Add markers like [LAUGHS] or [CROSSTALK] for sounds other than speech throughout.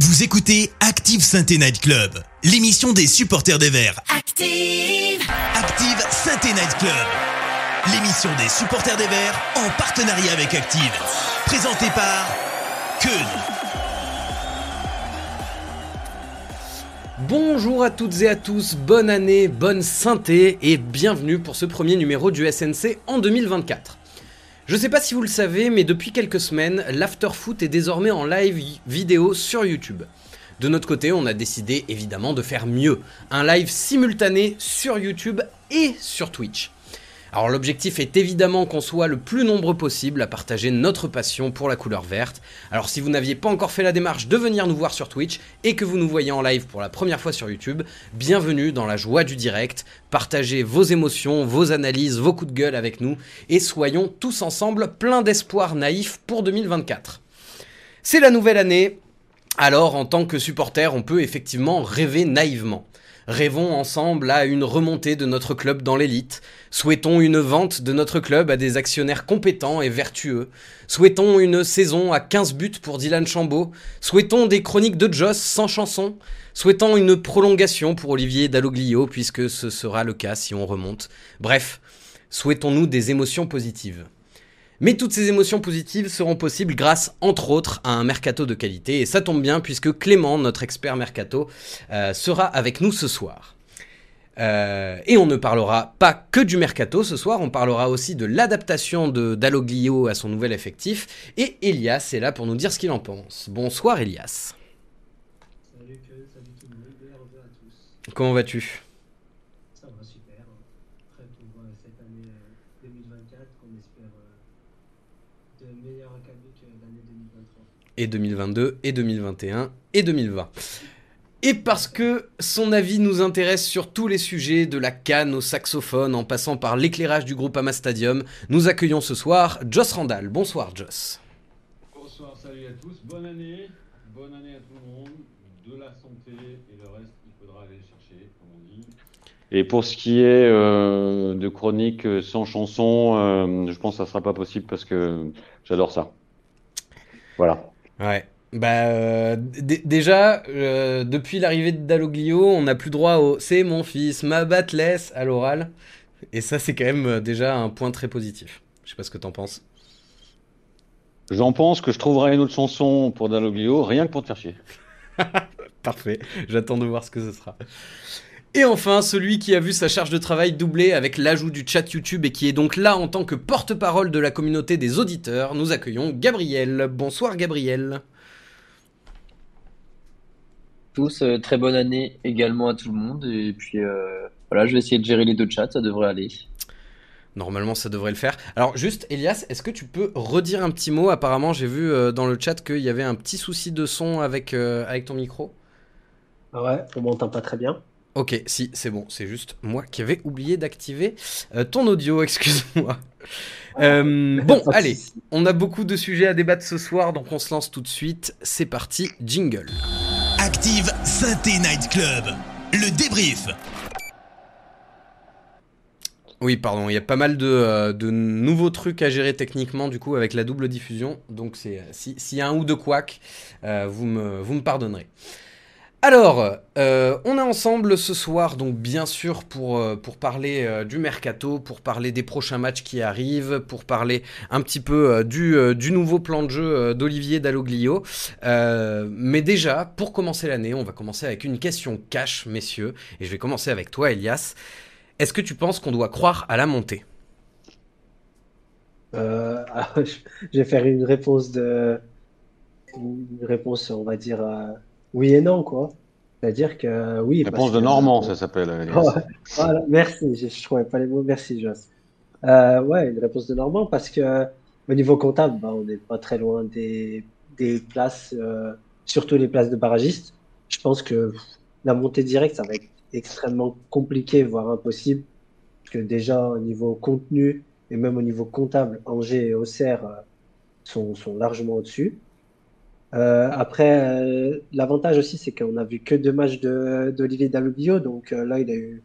Vous écoutez Active Sainte Night Club, l'émission des supporters des Verts. Active, Active Sainte Night Club, l'émission des supporters des Verts en partenariat avec Active. Présentée par Keun. Bonjour à toutes et à tous, bonne année, bonne synthé et bienvenue pour ce premier numéro du SNC en 2024. Je sais pas si vous le savez, mais depuis quelques semaines, l'Afterfoot est désormais en live vidéo sur YouTube. De notre côté, on a décidé évidemment de faire mieux, un live simultané sur YouTube et sur Twitch. Alors l'objectif est évidemment qu'on soit le plus nombreux possible à partager notre passion pour la couleur verte. Alors si vous n'aviez pas encore fait la démarche de venir nous voir sur Twitch et que vous nous voyez en live pour la première fois sur YouTube, bienvenue dans la joie du direct. Partagez vos émotions, vos analyses, vos coups de gueule avec nous et soyons tous ensemble pleins d'espoir naïf pour 2024. C'est la nouvelle année, alors en tant que supporter on peut effectivement rêver naïvement. Rêvons ensemble à une remontée de notre club dans l'élite. Souhaitons une vente de notre club à des actionnaires compétents et vertueux. Souhaitons une saison à 15 buts pour Dylan Chambaud. Souhaitons des chroniques de Joss sans chanson. Souhaitons une prolongation pour Olivier Dalloglio puisque ce sera le cas si on remonte. Bref, souhaitons-nous des émotions positives. Mais toutes ces émotions positives seront possibles grâce, entre autres, à un mercato de qualité. Et ça tombe bien puisque Clément, notre expert mercato, euh, sera avec nous ce soir. Euh, et on ne parlera pas que du mercato ce soir, on parlera aussi de l'adaptation de Dalloglio à son nouvel effectif. Et Elias est là pour nous dire ce qu'il en pense. Bonsoir Elias. Salut salut tout le monde, à tous. Comment vas-tu Ça va super. hein. Prêt pour euh, cette année euh, 2024 qu'on espère euh, de que l'année 2023. et 2022 et 2021 et 2020. Et parce que son avis nous intéresse sur tous les sujets, de la canne au saxophone en passant par l'éclairage du groupe Ama Stadium, nous accueillons ce soir Joss Randall. Bonsoir Joss. Bonsoir, salut à tous, bonne année, bonne année à tout le monde, de la santé et le reste, il faudra aller le chercher. Et pour ce qui est euh, de chronique euh, sans chanson, euh, je pense que ça sera pas possible parce que j'adore ça. Voilà. Ouais. Bah euh, déjà, euh, depuis l'arrivée de Dalloglio, on n'a plus droit au C'est mon fils, ma batte-laisse à l'oral. Et ça, c'est quand même euh, déjà un point très positif. Je sais pas ce que t'en penses. J'en pense que je trouverai une autre chanson pour Dalloglio, rien que pour te faire chier. [LAUGHS] Parfait, j'attends de voir ce que ce sera. Et enfin, celui qui a vu sa charge de travail doublée avec l'ajout du chat YouTube et qui est donc là en tant que porte-parole de la communauté des auditeurs, nous accueillons Gabriel. Bonsoir Gabriel. tous, euh, très bonne année également à tout le monde. Et puis euh, voilà, je vais essayer de gérer les deux chats, ça devrait aller. Normalement, ça devrait le faire. Alors juste, Elias, est-ce que tu peux redire un petit mot? Apparemment, j'ai vu euh, dans le chat qu'il y avait un petit souci de son avec, euh, avec ton micro. Ah ouais, on m'entend pas très bien. Ok, si, c'est bon, c'est juste moi qui avais oublié d'activer euh, ton audio, [LAUGHS] excuse-moi. Euh, [LAUGHS] bon, allez, on a beaucoup de sujets à débattre ce soir, donc on se lance tout de suite. C'est parti, jingle. Active Synthé Night Club, le débrief. Oui, pardon, il y a pas mal de, euh, de nouveaux trucs à gérer techniquement, du coup, avec la double diffusion. Donc, c'est si- s'il y a un ou deux couacs, euh, vous, me, vous me pardonnerez. Alors, euh, on est ensemble ce soir, donc bien sûr pour, euh, parler euh, du mercato, pour parler des prochains matchs qui arrivent, pour parler un petit peu du, du nouveau plan de jeu d'Olivier Dalloglio. Mais déjà, pour commencer l'année, on va commencer avec une question cash, messieurs, et je vais commencer avec toi, Elias. Est-ce que tu penses qu'on doit croire à la montée? [LAUGHS] Alors, je vais faire une réponse de, une réponse, on va dire oui et non, quoi. C'est-à-dire que oui, Réponse de Normand, ça s'appelle. Voilà, merci, je, je trouvais pas les mots, merci Joss. Euh, ouais, une réponse de Normand parce que au niveau comptable, bah, on n'est pas très loin des, des places, euh, surtout les places de barragistes. Je pense que pff, la montée directe, ça va être extrêmement compliqué, voire impossible. Parce que déjà, au niveau contenu et même au niveau comptable, Angers et Auxerre euh, sont, sont largement au-dessus. Euh, après, euh, l'avantage aussi, c'est qu'on a vu que deux matchs de, d'Olivier Dalloglio, donc euh, là, il a eu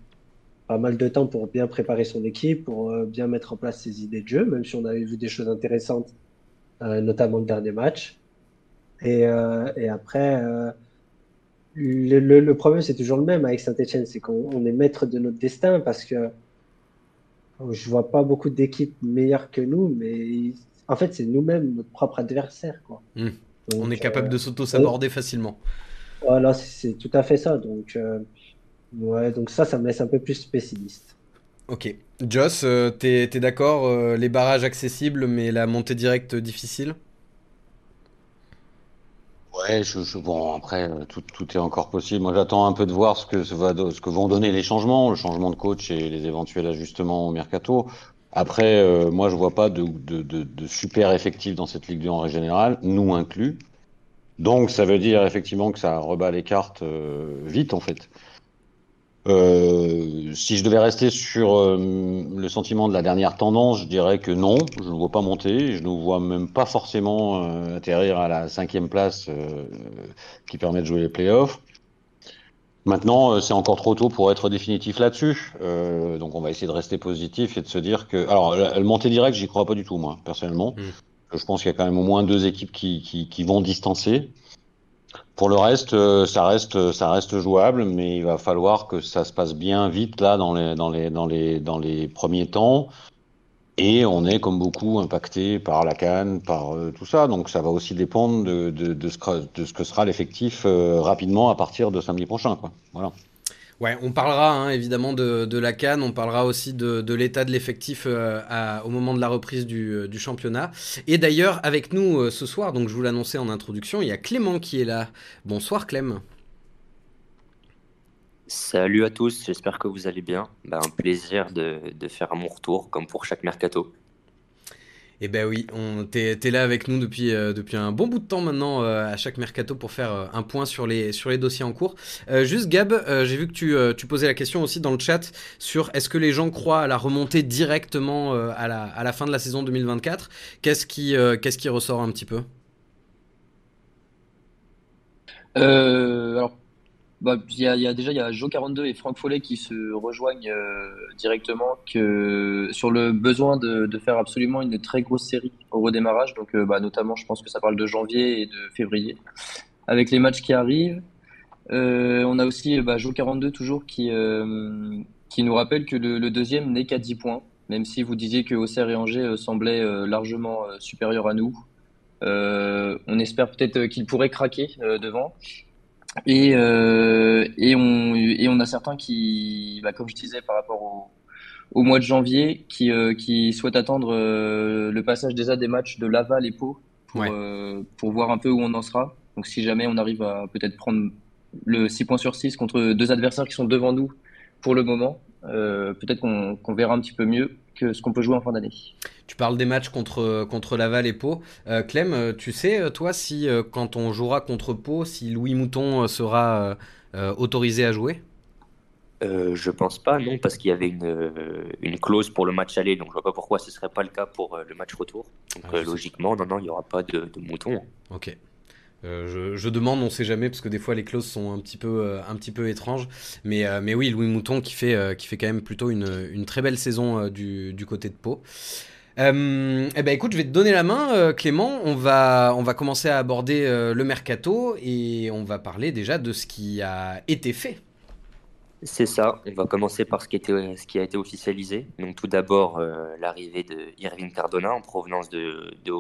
pas mal de temps pour bien préparer son équipe, pour bien mettre en place ses idées de jeu, même si on avait vu des choses intéressantes, notamment le dernier match. Et, après, le, problème, c'est toujours le même avec Saint-Etienne, c'est qu'on est maître de notre destin parce que je vois pas beaucoup d'équipes meilleures que nous, mais en fait, c'est nous-mêmes notre propre adversaire. Quoi. On est capable de s'auto-saborder facilement. Voilà, c'est tout à fait ça. Donc, ouais, donc ça, ça me laisse un peu plus pessimiste. Ok. Joss, euh, t'es es, d'accord euh, Les barrages accessibles, mais la montée directe difficile? Ouais, je, bon, après, euh, tout, tout, est encore possible. Moi, j'attends un peu de voir ce que, ce que vont donner les changements, le changement de coach et les éventuels ajustements au mercato. Après, moi, je vois pas de, de, de, de, super effectifs dans cette Ligue 2 en général, nous inclus. Donc, ça veut dire effectivement que ça rebat les cartes vite, en fait. Euh, si je devais rester sur euh, le sentiment de la dernière tendance, je dirais que non, je ne vois pas monter, je ne vois même pas forcément euh, atterrir à la cinquième place euh, qui permet de jouer les playoffs. Maintenant, c'est encore trop tôt pour être définitif là-dessus, donc on va essayer de rester positif et de se dire que, alors, le montée direct, j'y crois pas du tout moi, personnellement. Hmm. Je pense qu'il y a quand même au moins deux équipes qui, qui, qui vont distancer. Pour le reste, euh, ça reste, ça reste jouable, mais il va falloir que ça se passe bien vite là dans les, dans les, dans les, dans les premiers temps. Et on est comme beaucoup impacté par la canne, par euh, tout ça. Donc ça va aussi dépendre de, ce, que sera l'effectif euh, rapidement à partir de samedi prochain. Voilà. Ouais, on parlera hein, évidemment de, la Cannes, on parlera aussi de, l'état de l'effectif euh, au moment de la reprise du, championnat. Et d'ailleurs, avec nous ce soir, donc je vous l'annonçais en introduction, il y a Clément qui est là. Bonsoir Clem. Salut à tous, j'espère que vous allez bien. Bah, un plaisir de, de faire mon retour, comme pour chaque mercato. Eh ben oui, on t'es es là avec nous depuis euh, depuis un bon bout de temps maintenant euh, à chaque mercato pour faire euh, un point sur les sur les dossiers en cours. juste Gab, j'ai vu que tu, tu posais la question aussi dans le chat sur est-ce que les gens croient à la remontée directement à la à la fin de la saison 2024 Qu'est-ce qui qu'est-ce qui ressort un petit peu? Alors bah, il y, a, déjà il y a Joe 42 et Franck Follet qui se rejoignent euh, directement sur le besoin de, faire absolument une très grosse série au redémarrage. Donc euh, bah, notamment, je pense que ça parle de janvier et de février avec les matchs qui arrivent. Euh, on a aussi bah, Joe 42 toujours qui qui nous rappelle que le, le deuxième n'est qu'à 10 points, même si vous disiez que Auxerre et Angers semblaient largement supérieurs à nous. on espère peut-être qu'il pourrait craquer devant. Et, euh, et, on, et on a certains qui, bah, comme je disais par rapport au, au mois de janvier, qui, euh, qui souhaitent attendre euh, le passage déjà des matchs de Laval et Pau pour, euh, pour voir un peu où on en sera. Donc si jamais on arrive à peut-être prendre le 6 points sur 6 contre deux adversaires qui sont devant nous pour le moment, euh, peut-être qu'on verra un petit peu mieux que ce qu'on peut jouer en fin d'année. Tu parles des matchs contre, contre Laval et Pau. Euh, Clem, euh, tu sais, toi, si quand on jouera contre Pau, si Louis Mouton sera autorisé à jouer? Euh, je pense pas, non, parce qu'il y avait une, une, clause pour le match aller, donc je vois pas pourquoi ce serait pas le cas pour le match retour. Donc ah, logiquement, non, non, il y aura pas de, de mouton. Ok. Euh, je, demande, on ne sait jamais, parce que des fois les clauses sont un petit peu, euh, étranges. Mais, euh, mais oui, Louis Mouton qui fait, quand même plutôt une, très belle saison du, côté de Pau. eh ben écoute, je vais te donner la main, Clément. On va, commencer à aborder le mercato et on va parler déjà de ce qui a été fait. C'est ça. On va commencer par ce qui, a été officialisé. Donc tout d'abord l'arrivée de Cardona en provenance de, de.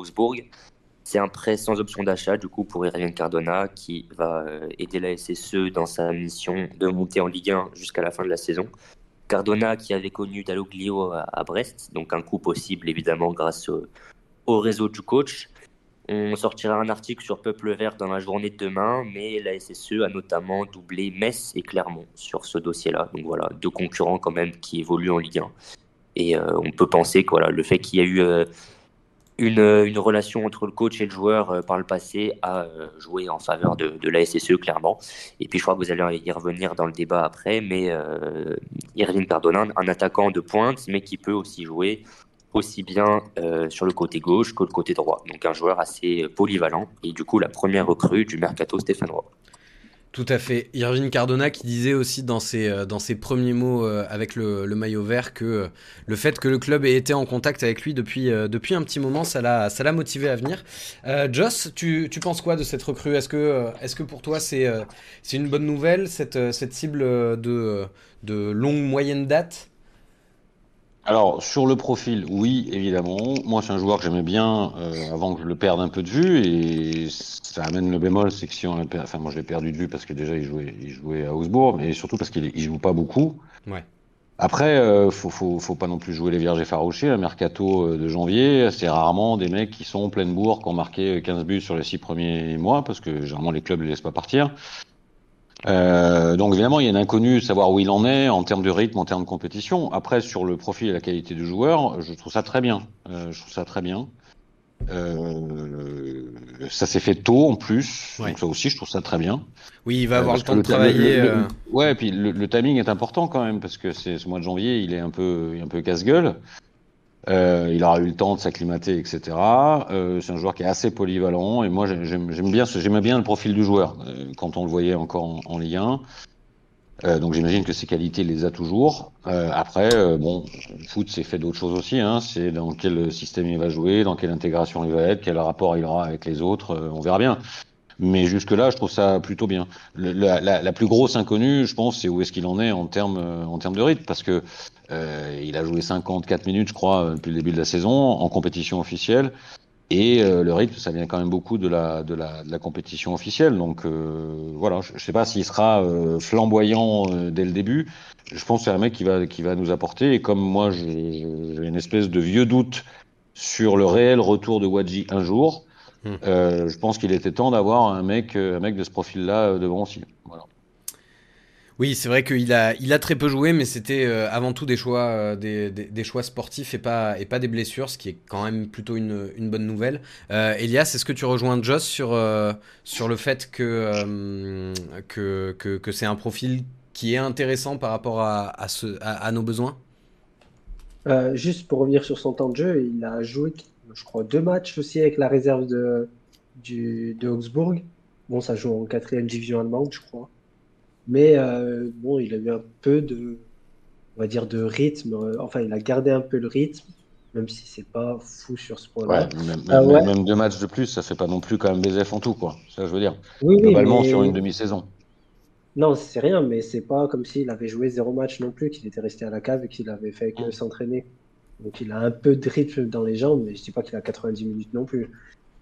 C'est un prêt sans option d'achat, du coup, pour Irving Cardona, qui va euh, aider la SSE dans sa mission de monter en Ligue 1 jusqu'à la fin de la saison. Cardona, qui avait connu Dalloglio à, Brest, donc un coup possible, évidemment, grâce au, réseau du coach. On sortira un article sur Peuple Vert dans la journée de demain, mais la SSE a notamment doublé Metz et Clermont sur ce dossier-là. Donc voilà, deux concurrents quand même qui évoluent en Ligue 1. Et euh, on peut penser que voilà, le fait qu'il y a eu euh, une, relation entre le coach et le joueur euh, par le passé a euh, joué en faveur de, la SSE, clairement. Et puis je crois que vous allez y revenir dans le débat après, mais euh, Irving Cardona, un attaquant de pointe, mais qui peut aussi jouer aussi bien sur le côté gauche que le côté droit. Donc un joueur assez polyvalent, et du coup la première recrue du mercato stéphanois. Tout à fait. Irving Cardona qui disait aussi dans ses, euh, dans ses premiers mots euh, avec le, maillot vert que euh, le fait que le club ait été en contact avec lui depuis, depuis un petit moment, ça l'a, motivé à venir. Joss, tu, tu, penses quoi de cette recrue? Est-ce que, est-ce que pour toi c'est, c'est une bonne nouvelle, cette, cette cible de, de longue moyenne date? Alors, sur le profil, oui, évidemment. Moi, c'est un joueur que j'aimais bien euh, avant que je le perde un peu de vue. Et ça amène le bémol, c'est que si on Enfin, moi, je l'ai perdu de vue parce que déjà, il jouait, il jouait à Augsbourg, mais surtout parce qu'il il joue pas beaucoup. Ouais. Après, euh, faut, faut, faut, pas non plus jouer les vierges effarouchés. Le mercato euh, de janvier, c'est rarement des mecs qui sont pleine bourre, qui ont marqué 15 buts sur les six premiers mois, parce que généralement les clubs les laissent pas partir. Euh, donc évidemment, il y a un inconnu, savoir où il en est en termes de rythme, en termes de compétition. Après, sur le profil et la qualité du joueur, je trouve ça très bien. Euh, je trouve ça très bien. Euh, ça s'est fait tôt en plus, donc ça aussi, je trouve ça très bien. Oui, il va euh, avoir le temps de travailler. Euh. ouais, et puis le, timing est important quand même parce que c'est ce mois de janvier, il est un peu, un peu casse-gueule. Euh, il aura eu le temps de s'acclimater, etc. Euh, c'est un joueur qui est assez polyvalent et moi j'aime bien, j'aimais bien le profil du joueur euh, quand on le voyait encore en, en Ligue 1. Euh, donc j'imagine que ses qualités les a toujours. Euh, après, bon, le foot c'est fait d'autres choses aussi. Hein. C'est dans quel système il va jouer, dans quelle intégration il va être, quel rapport il aura avec les autres. on verra bien. Mais jusque-là, je trouve ça plutôt bien. la, la, la, plus grosse inconnue, je pense, c'est où est-ce qu'il en est en termes en termes de rythme, parce que euh, il a joué 54 minutes, je crois, euh, depuis le début de la saison en compétition officielle. Et euh, le rythme, ça vient quand même beaucoup de la, de la, de la compétition officielle. Donc euh, voilà, je ne sais pas s'il sera flamboyant dès le début. Je pense que c'est un mec qui va, qui va nous apporter. Et comme moi, j'ai une espèce de vieux doute sur le réel retour de Wadji un jour, hmm. je pense qu'il était temps d'avoir un mec, un mec de ce profil-là devant aussi. Voilà. Oui, c'est vrai qu'il a, il a très peu joué, mais c'était euh, avant tout des choix, euh, des, des, choix sportifs et pas, et pas des blessures, ce qui est quand même plutôt une, une bonne nouvelle. Euh, Elias, est-ce que tu rejoins Joss sur, euh, sur le fait que, que, que, que c'est un profil qui est intéressant par rapport à, à, ce, à, nos besoins? Juste pour revenir sur son temps de jeu, il a joué, je crois, deux matchs aussi avec la réserve de, du, de Augsbourg. Bon, ça joue en quatrième division allemande, je crois. Mais euh, bon, il a eu un peu de, on va dire, de rythme. Enfin, il a gardé un peu le rythme, même si c'est pas fou sur ce point-là. Ah ouais, même, deux matchs de plus, ça fait pas non plus quand même des F en tout, quoi. Ça, je veux dire. Globalement, sur une demi-saison. Non, c'est rien, mais c'est pas comme s'il avait joué zéro match non plus, qu'il était resté à la cave et qu'il avait fait que s'entraîner. Donc il a un peu de rythme dans les jambes, mais je dis pas qu'il a 90 minutes non plus.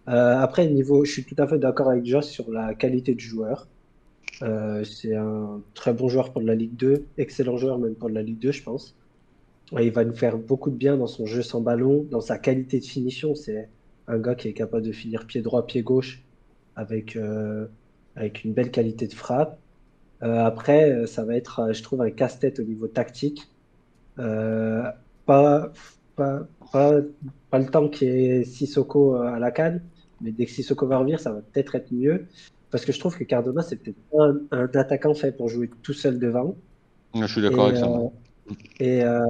Euh, après, niveau, je suis tout à fait d'accord avec Joss sur la qualité du joueur. Euh, c'est un très bon joueur pour la Ligue 2, excellent joueur même pour la Ligue 2, je pense. il va nous faire beaucoup de bien dans son jeu sans ballon, dans sa qualité de finition. C'est un gars qui est capable de finir pied droit, pied gauche, avec, euh, avec une belle qualité de frappe. Après, ça va être, je trouve, un casse-tête au niveau tactique. Pas, pas, pas, pas, le temps qui est Sissoko à la canne, mais dès que Sissoko va revenir, ça va peut-être être mieux. Parce que je trouve que Cardona, c'est peut-être un, un, attaquant fait pour jouer tout seul devant. Je suis d'accord avec ça. Euh, et euh,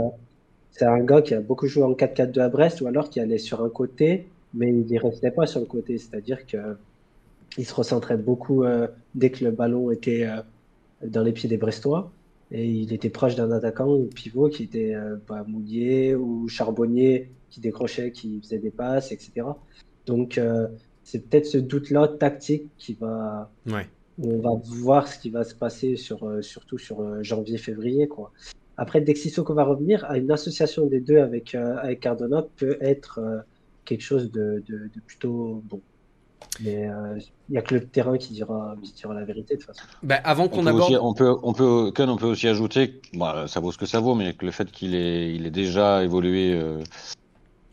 c'est un gars qui a beaucoup joué en 4-4-2 à Brest, ou alors qui allait sur un côté, mais il n'y restait pas sur le côté. C'est-à-dire qu'il se recentrait beaucoup euh, dès que le ballon était dans les pieds des Brestois. Et il était proche d'un attaquant ou pivot qui était bah, Moulier ou Charbonnier qui décrochait, qui faisait des passes, etc. Donc, c'est peut-être ce doute-là tactique qui va. On va voir ce qui va se passer sur, euh, surtout sur euh, janvier-février. quoi. Après, dès que Sissoko va revenir, à une association des deux avec, euh, avec Cardona peut être quelque chose de, de, plutôt bon. Mais il n'y a que le terrain qui dira, qui dira la vérité de toute façon. Bah, avant qu'on aborde. on, peut, on, peut, on peut aussi ajouter, bah, ça vaut ce que ça vaut, mais que le fait qu'il ait, il déjà évolué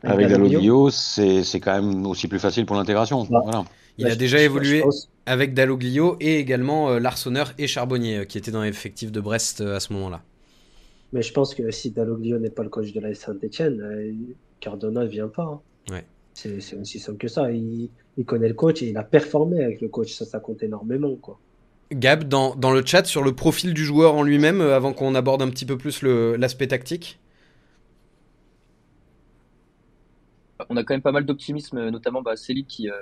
avec Dalloglio, c'est quand même aussi plus facile pour l'intégration. Voilà. Il a déjà évolué avec Dalloglio et également euh, Larsonneur et Charbonnier euh, qui étaient dans l'effectif de Brest euh, à ce moment-là. Mais je pense que si Dalloglio n'est pas le coach de la Saint-Etienne, Cardona ne vient pas. Hein. Ouais. C'est aussi simple que ça. Il, il, connaît le coach et il a performé avec le coach. Ça, ça compte énormément. Quoi. Gab, dans, dans le chat, sur le profil du joueur en lui-même, avant qu'on aborde un petit peu plus l'aspect tactique on a quand même pas mal d'optimisme, notamment bah, Céline qui, euh,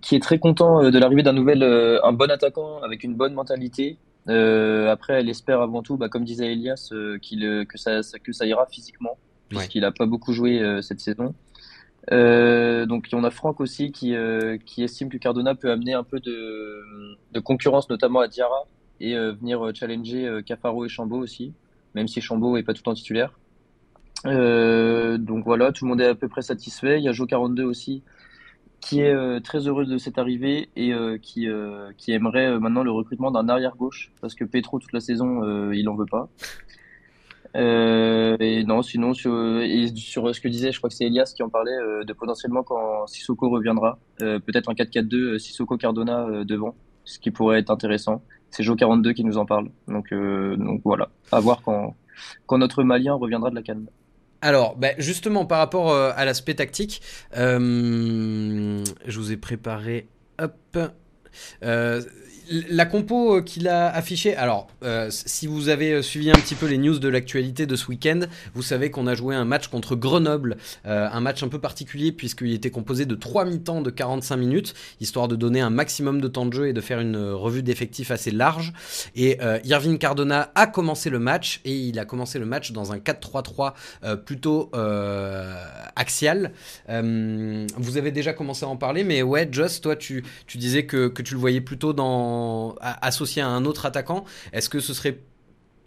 qui est très content de l'arrivée d'un nouvel, un bon attaquant avec une bonne mentalité. après, elle espère avant tout, bah, comme disait Elias, qu'il que ça, que ça ira physiquement, puisqu'il n'a pas beaucoup joué cette saison. Euh, donc on a Franck aussi qui, euh, qui estime que Cardona peut amener un peu de, concurrence, notamment à Diarra, et euh, venir challenger Cafaro et Chambaud aussi, même si Chambaud est pas tout le temps titulaire. donc voilà, tout le monde est à peu près satisfait. Il y a Jo42 aussi, qui est très heureux de cette arrivée et qui, qui aimerait maintenant le recrutement d'un arrière gauche, parce que Petro toute la saison, il en veut pas. Euh, et non, sinon, sur, ce que disait, je crois que c'est Elias qui en parlait, euh, de potentiellement quand Sissoko reviendra, euh, peut-être un 4-4-2, Sissoko Cardona devant, ce qui pourrait être intéressant. C'est Jo42 qui nous en parle. Donc, voilà, à voir quand, quand notre Malien reviendra de la canne. Alors, bah, justement, par rapport à l'aspect tactique, je vous ai préparé. Hop la compo euh, qu'il a affichée, alors euh, si vous avez euh, suivi un petit peu les news de l'actualité de ce week-end, vous savez qu'on a joué un match contre Grenoble, un match un peu particulier puisqu'il était composé de 3 mi-temps de 45 minutes, histoire de donner un maximum de temps de jeu et de faire une revue d'effectifs assez large. Et Irving Cardona a commencé le match et il a commencé le match dans un 4-3-3 plutôt axial. vous avez déjà commencé à en parler, mais ouais, Joss, toi tu, tu disais que tu le voyais plutôt associé à un autre attaquant, est-ce que ce serait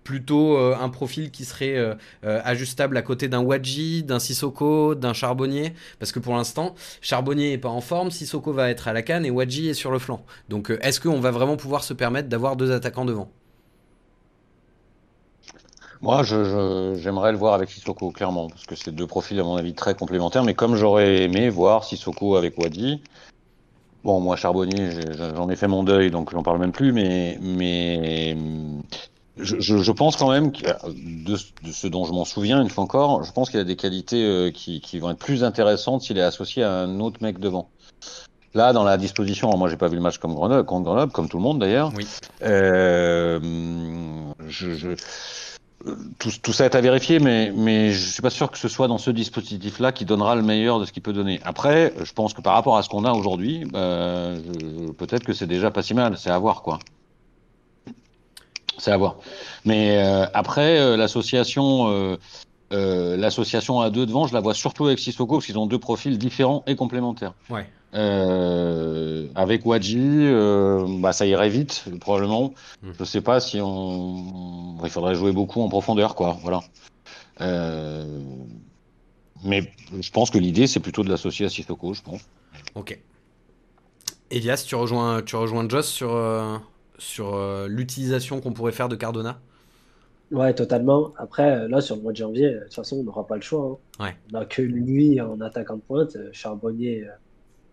plutôt euh, un profil qui serait euh, euh, ajustable à côté d'un Wadji, d'un Sissoko, d'un Charbonnier? Parce que pour l'instant, Charbonnier n'est pas en forme, Sissoko va être à la canne et Wadji est sur le flanc. Donc est-ce qu'on va vraiment pouvoir se permettre d'avoir deux attaquants devant? Moi, j'aimerais le voir avec Sissoko, clairement, parce que c'est deux profils, à mon avis, très complémentaires. Mais comme j'aurais aimé voir Sissoko avec Wadi, Bon, moi, Charbonnier, j'en ai fait mon deuil, donc j'en parle même plus, mais, mais je, je pense quand même que de, de ce dont je m'en souviens, une fois encore, je pense qu'il a des qualités euh, qui, qui, vont être plus intéressantes s'il est associé à un autre mec devant. Là, dans la disposition, moi, j'ai pas vu le match comme Grenoble, contre Grenoble, comme tout le monde d'ailleurs. Oui. Euh, je, je tout, tout, ça est à vérifier, mais, je suis pas sûr que ce soit dans ce dispositif-là qui donnera le meilleur de ce qu'il peut donner. Après, je pense que par rapport à ce qu'on a aujourd'hui, bah, peut-être que c'est déjà pas si mal. C'est à voir, quoi. C'est à voir. Mais euh, après, euh, l'association, euh, euh, l'association à deux devant, je la vois surtout avec Sissoko parce qu'ils ont deux profils différents et complémentaires. Ouais. Euh, avec Wadji, euh, bah, ça irait vite, probablement. Mm. Je sais pas si on. Il faudrait jouer beaucoup en profondeur, quoi. Voilà. Euh... Mais je pense que l'idée, c'est plutôt de l'associer à Sissoko, je pense. Ok. Elias, tu rejoins, tu rejoins Joss sur, sur euh, l'utilisation qu'on pourrait faire de Cardona? Ouais, totalement. Après, là, sur le mois de janvier, de toute façon, on n'aura pas le choix. Hein. Ouais. On n'a que lui en attaquant de pointe. Charbonnier,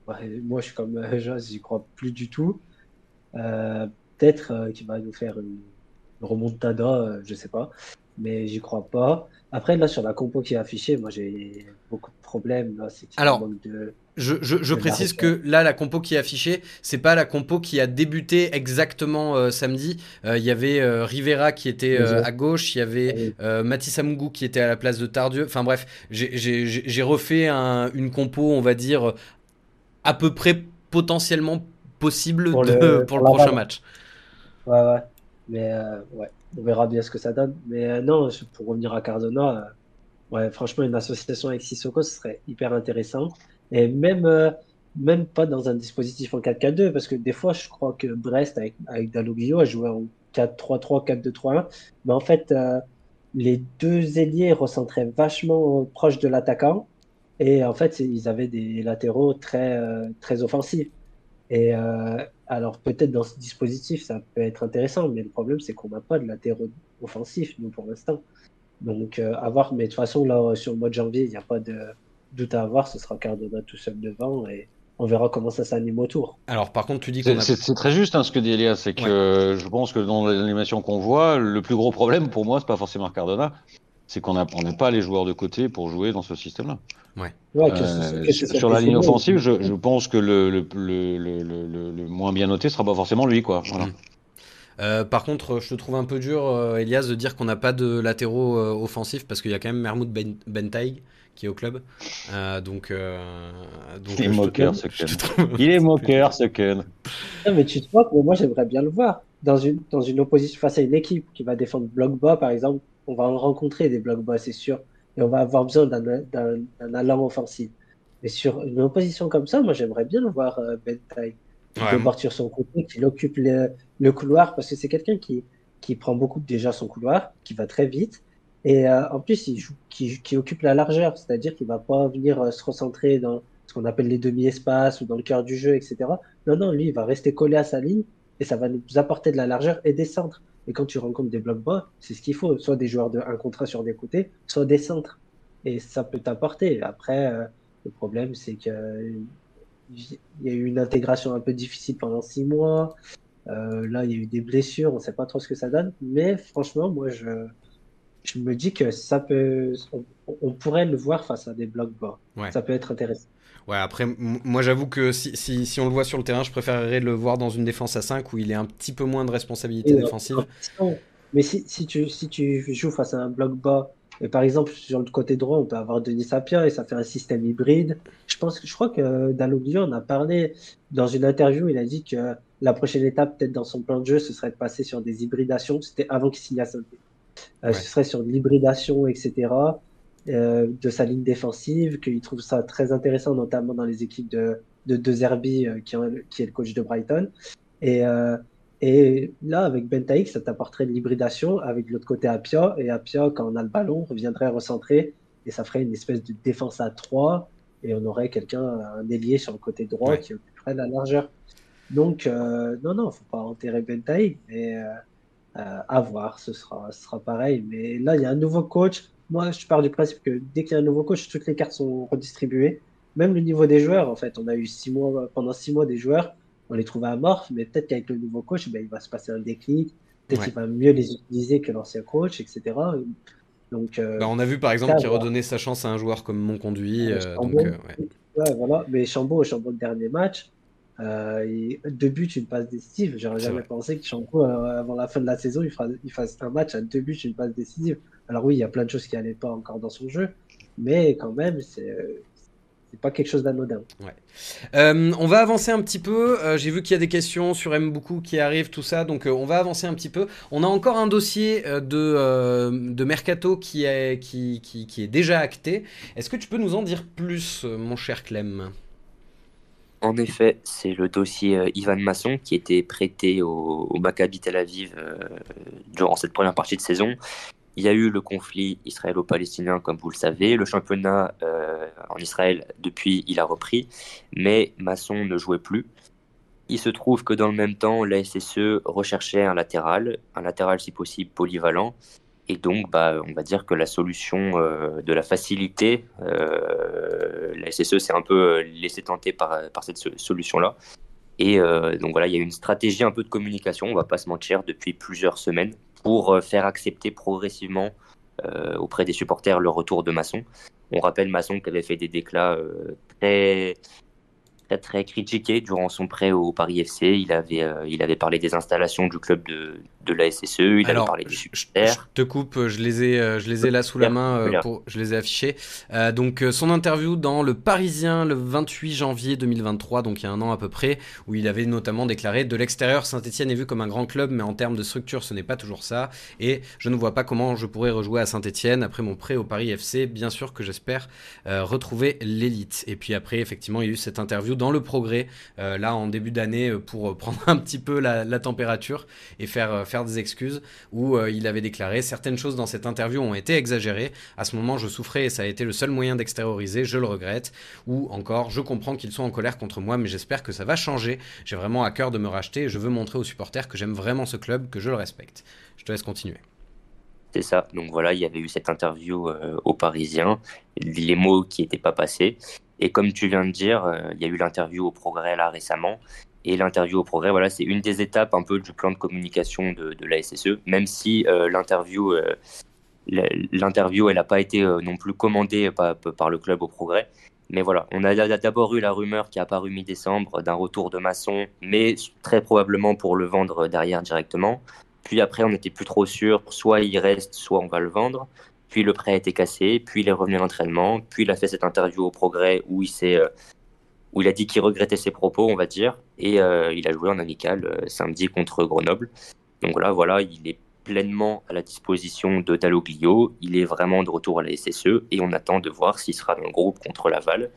moi, je suis comme euh, Joss, j'y crois plus du tout. Euh, peut-être euh, qu'il va nous faire une, remontada, je sais pas, mais j'y crois pas. Après, là, sur la compo qui est affichée, moi, j'ai beaucoup de problèmes. Là, Alors, je, je, précise que là, la compo qui est affichée, c'est pas la compo qui a débuté exactement samedi. Il y avait Rivera qui était à gauche, il y avait Mathis Amougou qui était à la place de Tardieu. Enfin bref, j'ai refait une compo, on va dire, à peu près potentiellement possible pour le, [LAUGHS] prochain match. Ouais, ouais. Mais euh, ouais, on verra bien ce que ça donne. Mais euh, non, pour revenir à Cardona, euh, ouais, franchement, une association avec Sissoko, ce serait hyper intéressant. Et même, même pas dans un dispositif en 4-4-2, parce que des fois, je crois que Brest, avec, avec Dalloglio, a joué en 4-3-3, 4-2-3-1. Mais en fait, les deux ailiers recentraient vachement proche de l'attaquant. Et en fait, ils avaient des latéraux très, euh, très offensifs. Et euh, alors, peut-être dans ce dispositif, ça peut être intéressant, mais le problème, c'est qu'on n'a pas de latéraux offensifs, nous, pour l'instant. Donc, euh, à voir. Mais de toute façon, là, sur le mois de janvier, il n'y a pas de doute à avoir. Ce sera Cardona tout seul devant et on verra comment ça s'anime autour. Alors, par contre, tu dis que c'est très juste hein, ce que dit Elias, c'est que je pense que dans l'animation qu'on voit, le plus gros problème pour moi, c'est pas forcément Cardona, c'est qu'on n'a pas les joueurs de côté pour jouer dans ce système-là. Ouais. Euh, sur la ligne offensive, je, pense que le, le, le, le, moins bien noté sera pas forcément lui, quoi. Voilà. Mm. Euh, par contre, je te trouve un peu dur, euh, Elias, de dire qu'on n'a pas de latéraux euh, offensifs parce qu'il y a quand même Mermoud ben qui est au club. donc, donc, il est moqueur, ce Ken. Il est moqueur, ce Ken. mais tu te vois que moi, j'aimerais bien le voir dans une, dans une opposition face à une équipe qui va défendre bloc bas, par exemple. On va en rencontrer des blocs bas, c'est sûr. Et on va avoir besoin d'un allant offensif. Mais sur une opposition comme ça, moi, j'aimerais bien le voir Bentaïg qui peut partir sur son côté, qu'il occupe le, couloir, parce que c'est quelqu'un qui, qui prend beaucoup déjà son couloir, qui va très vite, et euh, en plus, il joue, qui, qui occupe la largeur, c'est-à-dire qu'il va pas venir euh, se recentrer dans ce qu'on appelle les demi-espaces ou dans le cœur du jeu, etc. Non, non, lui, il va rester collé à sa ligne, et ça va nous apporter de la largeur et des centres. Et quand tu rencontres des blocs bas, c'est ce qu'il faut, soit des joueurs de un contrat sur des côtés, soit des centres. Et ça peut t'apporter. Après, euh, le problème, c'est que il y a eu une intégration un peu difficile pendant six mois. Euh, là, il y a eu des blessures, on ne sait pas trop ce que ça donne. Mais franchement, moi, je, je me dis que ça peut, on, pourrait le voir face à des blocs bas. Ça peut être intéressant. Ouais, après, moi j'avoue que si, si, si, on le voit sur le terrain, je préférerais le voir dans une défense à 5 où il est un petit peu moins de responsabilité défensive. Mais si, si, tu, si tu joues face à un bloc bas et par exemple, sur le côté droit, on peut avoir Denis Sapia et ça fait un système hybride. Je pense que je crois que Dalloglio en a parlé dans une interview. Il a dit que la prochaine étape, peut-être dans son plan de jeu, ce serait de passer sur des hybridations. C'était avant qu'il signe à euh, Ce serait sur de l'hybridation, etc. Euh, de sa ligne défensive, qu'il trouve ça très intéressant, notamment dans les équipes de, de, de Zerbi, euh, qui, qui, est le coach de Brighton. Et, euh, et là, avec Bentaïk, ça t'apporterait de l'hybridation avec l'autre côté Apia. Et Apia, quand on a le ballon, reviendrait recentrer et ça ferait une espèce de défense à 3. Et on aurait quelqu'un, un ailier sur le côté droit qui occuperait la largeur. Donc, non, non, faut pas enterrer Bentaïk, mais euh, à voir, ce sera, ce sera pareil. Mais là, il y a un nouveau coach. Moi, je pars du principe que dès qu'il y a un nouveau coach, toutes les cartes sont redistribuées. Même le niveau des joueurs, en fait, on a eu six mois, pendant six mois des joueurs on les trouve amorphes, mais peut-être qu'avec le nouveau coach, ben, il va se passer un déclic, peut-être qu'il va mieux les utiliser que l'ancien coach, etc. Donc, euh, bah, on a vu par exemple qu'il redonnait sa chance à un joueur comme Monconduit. Euh, euh, ouais. voilà. Mais Chambaud, Chambaud, le dernier match, deux buts, une passe décisive. J'aurais jamais pensé que Chambaud, avant la fin de la saison, il, fasse un match à deux buts, une passe décisive. Alors oui, il y a plein de choses qui n'allaient pas encore dans son jeu, mais quand même, c'est pas quelque chose d'anodin. Euh, on va avancer un petit peu. Euh, j'ai vu qu'il y a des questions sur M beaucoup qui arrivent, tout ça. Donc euh, on va avancer un petit peu. On a encore un dossier de, de Mercato qui est, qui, qui, est déjà acté. Est-ce que tu peux nous en dire plus, mon cher Clem? En effet, c'est le dossier Ivan Masson qui était prêté au, Maccabi Tel Aviv durant cette première partie de saison il y a eu le conflit israélo-palestinien, comme vous le savez. Le championnat euh, en Israël, depuis, il a repris, mais Masson ne jouait plus. Il se trouve que dans le même temps, la SSE recherchait un latéral, un latéral si possible polyvalent. Et donc, bah, on va dire que la solution euh, de la facilité, euh, la SSE s'est un peu laissé tenter par, cette solution-là. Et donc voilà, il y a une stratégie un peu de communication, on va pas se mentir, depuis plusieurs semaines pour euh, faire accepter progressivement euh, auprès des supporters le retour de Masson. On rappelle Masson qui avait fait des déclats euh, très très, très critiqué durant son prêt au Paris FC. Il avait, euh, il avait parlé des installations du club de, de la SSE, il avait parlé des supporters. Je, te coupe, je les ai, euh, je les ai là sous la main, euh, pour, je les ai affichés. donc son interview dans Le Parisien le 28 janvier 2023, donc il y a un an à peu près, où il avait notamment déclaré De l'extérieur, Saint-Etienne est vu comme un grand club, mais en termes de structure, ce n'est pas toujours ça. Et je ne vois pas comment je pourrais rejouer à Saint-Etienne après mon prêt au Paris FC. Bien sûr que j'espère retrouver l'élite. Et puis après, effectivement, il y a eu cette interview dans le progrès, euh, là en début d'année, euh, pour euh, [LAUGHS] prendre un petit peu la, température et faire, faire des excuses, où il avait déclaré certaines choses dans cette interview ont été exagérées. À ce moment, je souffrais et ça a été le seul moyen d'extérioriser, je le regrette. Ou encore, je comprends qu'ils sont en colère contre moi, mais j'espère que ça va changer. J'ai vraiment à cœur de me racheter et je veux montrer aux supporters que j'aime vraiment ce club, que je le respecte. Je te laisse continuer. C'est ça. Donc voilà, il y avait eu cette interview aux Parisiens, les mots qui n'étaient pas passés. Et comme tu viens de dire, euh, il y a eu l'interview au Progrès là récemment. Et l'interview au Progrès, voilà, c'est une des étapes un peu du plan de communication de, la SSE, même si euh, l'interview, euh, l'interview, elle n'a pas été non plus commandée par, le club au Progrès. Mais voilà, on a d'abord eu la rumeur qui a apparu mi-décembre d'un retour de Masson, mais très probablement pour le vendre derrière directement. Puis après, on n'était plus trop sûr, soit il reste, soit on va le vendre. Puis le prêt a été cassé, puis il est revenu à l'entraînement, puis il a fait cette interview au Progrès où il s'est euh, où il a dit qu'il regrettait ses propos, on va dire, et euh, il a joué en amical euh, samedi contre Grenoble. Donc là, voilà, il est pleinement à la disposition de Dalloglio. Il est vraiment de retour à la SSE et on attend de voir s'il sera dans le groupe contre Laval.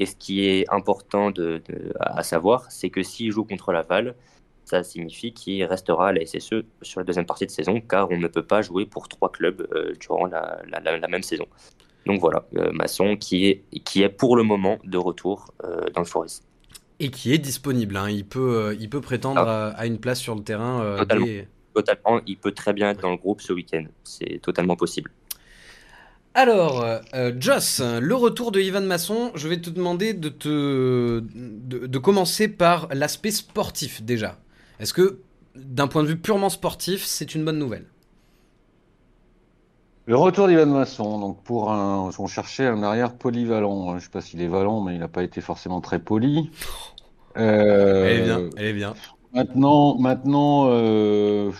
Et ce qui est important de, à savoir, c'est que s'il joue contre Laval, ça signifie qu'il restera à la SSE sur la deuxième partie de saison, car on ne peut pas jouer pour trois clubs euh, durant la, la, même saison. Donc voilà, euh, Masson qui est, qui est pour le moment de retour euh, dans le Forest. Et qui est disponible, hein. il, peut, il peut prétendre ah. à, une place sur le terrain. Totalement totalement, il peut très bien être dans le groupe ce week-end. C'est totalement possible. Alors, euh, Joss, le retour de Ivan Masson, je vais te demander de, te, de, commencer par l'aspect sportif déjà. Est-ce que, d'un point de vue purement sportif, c'est une bonne nouvelle? Le retour d'Ivan Masson, donc pour un, on cherchait un arrière polyvalent. Je ne sais pas s'il est valent, mais il n'a pas été forcément très poli. [LAUGHS] elle est bien, elle est bien. Maintenant, maintenant euh,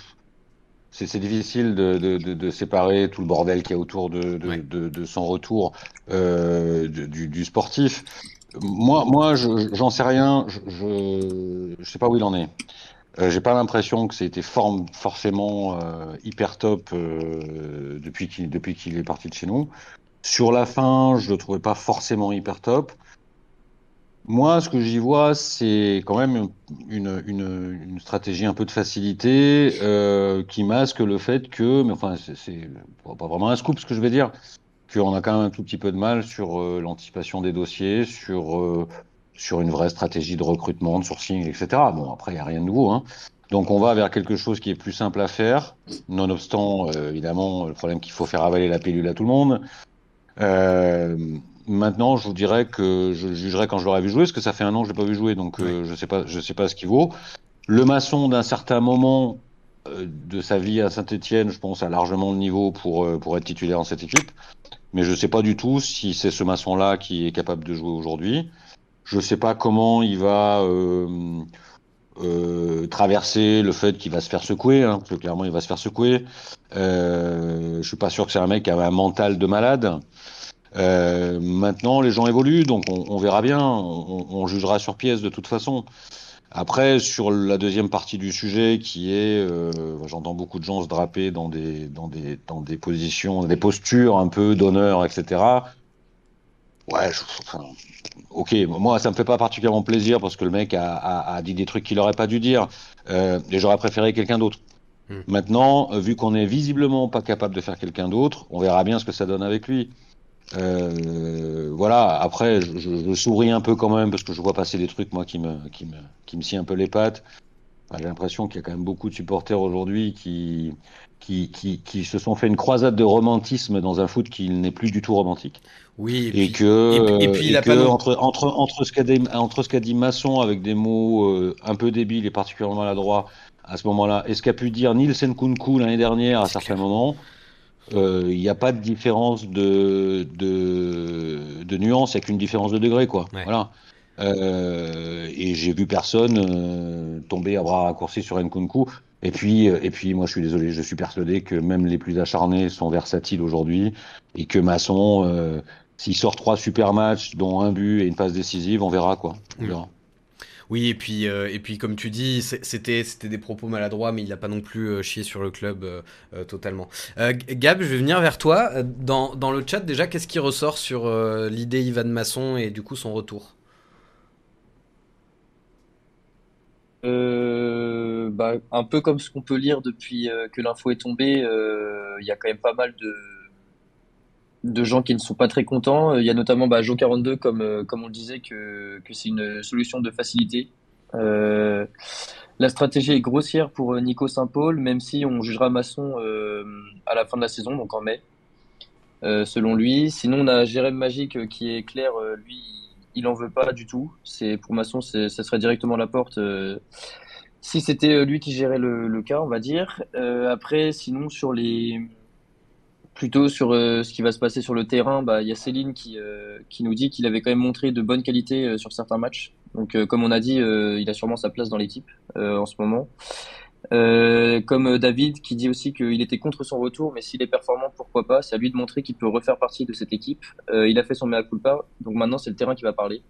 c'est difficile de, de, de, séparer tout le bordel qu'il y a autour de, de son retour euh, du, du, sportif. Moi, moi, j'en sais rien. Je, je, sais pas où il en est. Euh, J'ai pas l'impression que c'était form forcément euh, hyper top euh, depuis qu'il est parti de chez nous. Sur la fin, je le trouvais pas forcément hyper top. Moi, ce que j'y vois, c'est quand même une, une, stratégie un peu de facilité qui masque le fait que, mais enfin, c'est pas vraiment un scoop ce que je vais dire, qu'on a quand même un tout petit peu de mal sur l'anticipation des dossiers, sur sur une vraie stratégie de recrutement, de sourcing, etc. Bon, après, il n'y a rien de nouveau. Hein. Donc, on va vers quelque chose qui est plus simple à faire, nonobstant, euh, évidemment, le problème qu'il faut faire avaler la pilule à tout le monde. Euh, Maintenant, je vous dirais que je jugerai quand je l'aurai vu jouer, parce que ça fait un an que je l'ai pas vu jouer, donc euh, je sais pas, je sais pas ce qu'il vaut. Le maçon, d'un certain moment euh, de sa vie à Saint-Etienne, je pense, a largement le niveau pour euh, pour être titulaire dans cette équipe. Mais je sais pas du tout si c'est ce maçon-là qui est capable de jouer aujourd'hui. Je sais pas comment il va traverser le fait qu'il va se faire secouer, hein, parce que clairement il va se faire secouer. je suis pas sûr que c'est un mec qui a un mental de malade. Euh, maintenant, les gens évoluent, donc on, on verra bien, on, on, jugera sur pièce de toute façon. Après, sur la deuxième partie du sujet, qui est, euh, j'entends beaucoup de gens se draper dans des, dans des, dans des positions, des postures un peu d'honneur, etc. Ouais, je, enfin, ok, moi ça me fait pas particulièrement plaisir parce que le mec a, a, a dit des trucs qu'il aurait pas dû dire, euh, et j'aurais préféré quelqu'un d'autre. Hmm. Maintenant, vu qu'on est visiblement pas capable de faire quelqu'un d'autre, on verra bien ce que ça donne avec lui. Euh, voilà. Après, je, je, souris un peu quand même parce que je vois passer des trucs moi qui me qui me qui me scie un peu les pattes. J'ai l'impression qu'il y a quand même beaucoup de supporters aujourd'hui qui, qui, qui, qui, se sont fait une croisade de romantisme dans un foot qui n'est plus du tout romantique. Oui, et, que, et, puis, que entre, entre, entre ce qu'a dit, entre ce qu'a dit Masson avec des mots euh, un peu débiles et particulièrement maladroits à ce moment-là, et ce qu'a pu dire Nielsen Kunku l'année dernière à certains moments, euh, il n'y a pas de différence de, de, de nuance, il n'y a qu'une différence de degré, quoi. Voilà. Euh, et j'ai vu personne euh, tomber à bras raccourcis sur Nkunku. Et puis, et puis, moi, je suis désolé, je suis persuadé que même les plus acharnés sont versatiles aujourd'hui et que Masson, s'il sort trois super matchs, dont un but et une passe décisive, on verra, quoi. On verra. Oui, et puis, euh, et puis comme tu dis, c'était des propos maladroits, mais il n'a pas non plus euh, chié sur le club euh, totalement. Gab, je vais venir vers toi. Dans, dans le chat, déjà, qu'est-ce qui ressort sur l'idée Ivan Masson et du coup son retour? Bah, Un peu comme ce qu'on peut lire depuis que l'info est tombée, il y a quand même pas mal de de gens qui ne sont pas très contents. Il y a notamment bah, Joe42, comme, euh, comme on le disait, que, que c'est une solution de facilité. Euh, la stratégie est grossière pour euh, Nico Saint-Paul, même si on jugera Masson euh, à la fin de la saison, donc en mai, euh, selon lui. Sinon, on a Jérém Magique qui est clair, lui, il en veut pas du tout. C'est Pour Masson, ça serait directement la porte. si c'était lui qui gérait le, cas, on va dire. après, sinon, sur les plutôt sur ce qui va se passer sur le terrain, bah, il y a Céline qui, qui nous dit qu'il avait quand même montré de bonnes qualités sur certains matchs. Donc, comme on a dit, il a sûrement sa place dans l'équipe en ce moment. Euh, comme David qui dit aussi qu'il était contre son retour, mais s'il est performant, pourquoi pas? C'est à lui de montrer qu'il peut refaire partie de cette équipe. Euh, il a fait son mea culpa, donc maintenant c'est le terrain qui va parler.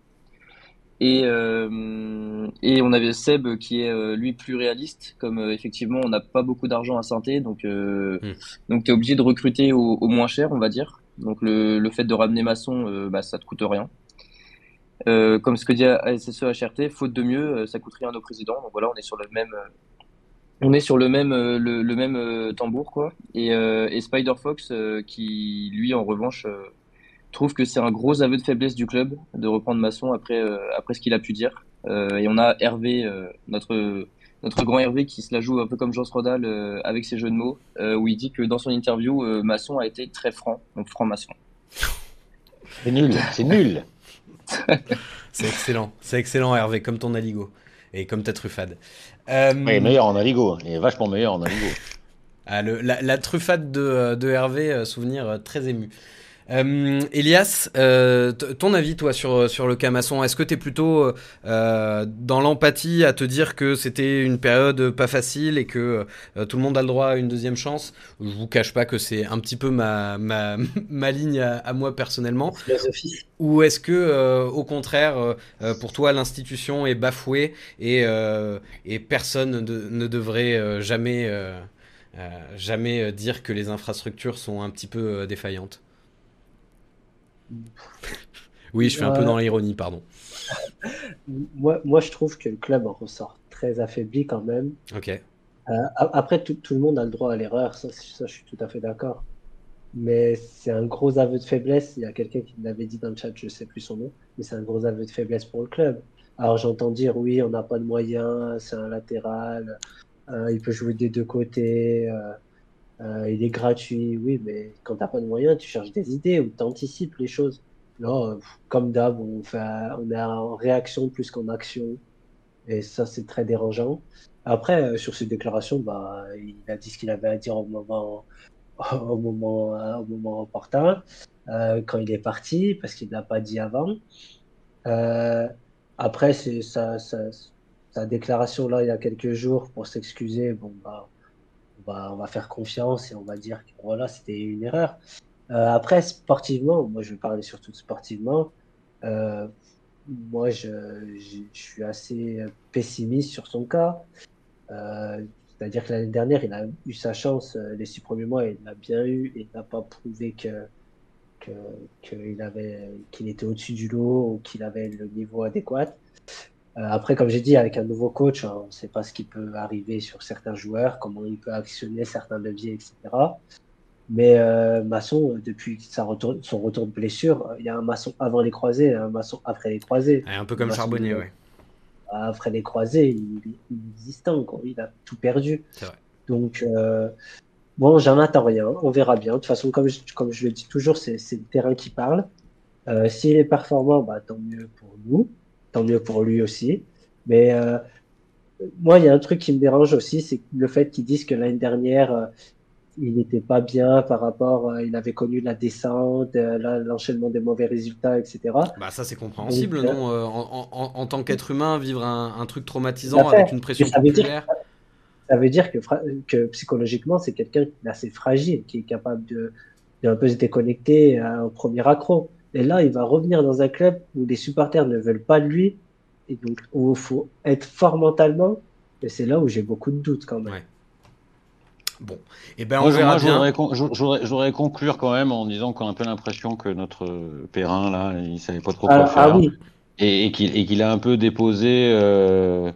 Et, euh, et on avait Seb qui est euh, lui plus réaliste, comme euh, effectivement on n'a pas beaucoup d'argent à synthé, donc euh, hmm. donc t'es obligé de recruter au, au, moins cher, on va dire. Donc le, le fait de ramener Masson, bah, ça te coûte rien. comme ce que dit ASSE HRT, faute de mieux, ça coûte rien à nos présidents. Donc voilà, on est sur le même on est sur le même le, même tambour quoi et, et Spider Fox qui lui en revanche trouve que c'est un gros aveu de faiblesse du club de reprendre Masson après après ce qu'il a pu dire et on a Hervé notre notre grand Hervé qui se la joue un peu comme Jean Rodal avec ses jeux de mots où il dit que dans son interview Masson a été très franc donc franc maçon c'est nul c'est nul [LAUGHS] c'est excellent c'est excellent Hervé comme ton aligo et comme ta truffade. Euh... Il est meilleur en aligo, il est vachement meilleur en aligo. Ah, le, la, la, truffade de, de Hervé, euh, souvenir euh, très ému. Euh, Elias, euh, ton avis toi sur, sur le Camasson, est-ce que tu es plutôt euh, dans l'empathie à te dire que c'était une période pas facile et que tout le monde a le droit à une deuxième chance? Je vous cache pas que c'est un petit peu ma, ma, [LAUGHS] ma ligne à, à, moi personnellement. Ou est-ce que au contraire, pour toi l'institution est bafouée et, et personne de, ne devrait jamais, jamais dire que les infrastructures sont un petit peu défaillantes? [LAUGHS] oui, je fais un peu dans l'ironie, pardon. [LAUGHS] moi, moi, je trouve que le club en ressort très affaibli quand même. Ok. Euh, après, tout, tout, le monde a le droit à l'erreur, ça, ça, je suis tout à fait d'accord. Mais c'est un gros aveu de faiblesse. Il y a quelqu'un qui l'avait dit dans le chat, je sais plus son nom, mais c'est un gros aveu de faiblesse pour le club. Alors j'entends dire, oui, on n'a pas de moyens, c'est un latéral, euh, il peut jouer des deux côtés. Euh, euh, il est gratuit, oui, mais quand t'as pas de moyens, tu cherches des idées ou t'anticipes les choses. Là, euh, comme d'hab, on, on est en réaction plus qu'en action. Et ça, c'est très dérangeant. Après, euh, sur ses déclarations, bah, il a dit ce qu'il avait à dire au moment, [LAUGHS] au moment, au moment opportun, quand il est parti, parce qu'il l'a pas dit avant. Après, c'est sa, sa, déclaration là, il y a quelques jours pour s'excuser. Bon, bah, on va, faire confiance et on va dire que voilà, c'était une erreur. Euh, après, sportivement, moi je vais parler surtout sportivement. Euh, moi, je, je, suis assez pessimiste sur son cas. Euh, C'est-à-dire que l'année dernière, il a eu sa chance les six premiers mois, il l'a bien eu et n'a pas prouvé que qu'il avait qu'il était au-dessus du lot ou qu'il avait le niveau adéquat. Euh, après, comme j'ai dit, avec un nouveau coach, on ne sait pas ce qui peut arriver sur certains joueurs, comment il peut actionner certains leviers, etc. Mais euh, Masson, depuis sa retour, son retour de blessure, il y a un Masson avant les croisés et un Masson après les croisés. un peu comme Masson, Charbonnier, oui. Après les croisés, il, il est inexistant, quoi. il a tout perdu. Vrai. Donc, euh, bon, j'en attends rien, on verra bien. De toute façon, comme je, comme je le dis toujours, c'est le terrain qui parle. Euh, S'il est performant, bah, tant mieux pour nous tant mieux pour lui aussi. Mais euh, moi, il y a un truc qui me dérange aussi, c'est le fait qu'ils disent que l'année dernière, euh, il n'était pas bien par rapport, euh, il avait connu la descente, euh, l'enchaînement des mauvais résultats, etc. Bah ça c'est compréhensible, Donc, non en, en, en, tant qu'être humain, vivre un, un truc traumatisant avec une pression ça populaire. Veut dire, ça veut dire que, que psychologiquement, c'est quelqu'un qui est assez fragile, qui est capable de, de un peu se déconnecter au premier accro. Et là, il va revenir dans un club où les supporters ne veulent pas de lui, et donc où il faut être fort mentalement. Et c'est là où j'ai beaucoup de doutes quand même. Ouais. Bon, et eh ben on moi, verra moi, bien. Je voudrais conclure quand même en disant qu'on a un peu l'impression que notre Perrin là, il savait pas trop quoi ah, faire, ah oui. et, et qu'il qu a un peu déposé euh,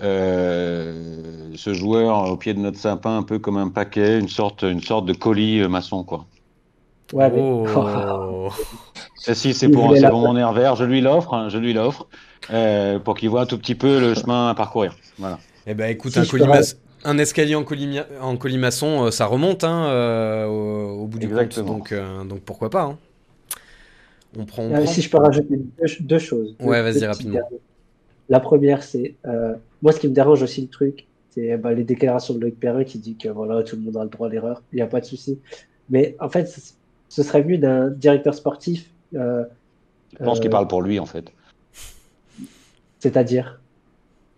euh, ce joueur au pied de notre sapin un peu comme un paquet, une sorte, une sorte de colis euh, maçon quoi. Ouais, mais... oh. [LAUGHS] si c'est pour, pour mon nerf vert, je lui l'offre, hein, je lui l'offre, euh, pour qu'il voit un tout petit peu le chemin à parcourir. Voilà. Eh ben écoute, si un, colimaçon, un escalier en, colima en colimaçon, euh, ça remonte hein, euh, au, au, bout du Exactement. compte, donc, euh, donc pourquoi pas. Hein. On prend, on euh, prend... Si je peux rajouter deux, deux choses. Ouais, vas-y rapidement. La première, c'est euh, moi ce qui me dérange aussi le truc, c'est bah, les déclarations de Loïc Perrin qui dit que voilà tout le monde a le droit à l'erreur, il n'y a pas de souci. Mais en fait, ce serait mieux d'un directeur sportif. je pense qu'il parle pour lui, en fait. C'est-à-dire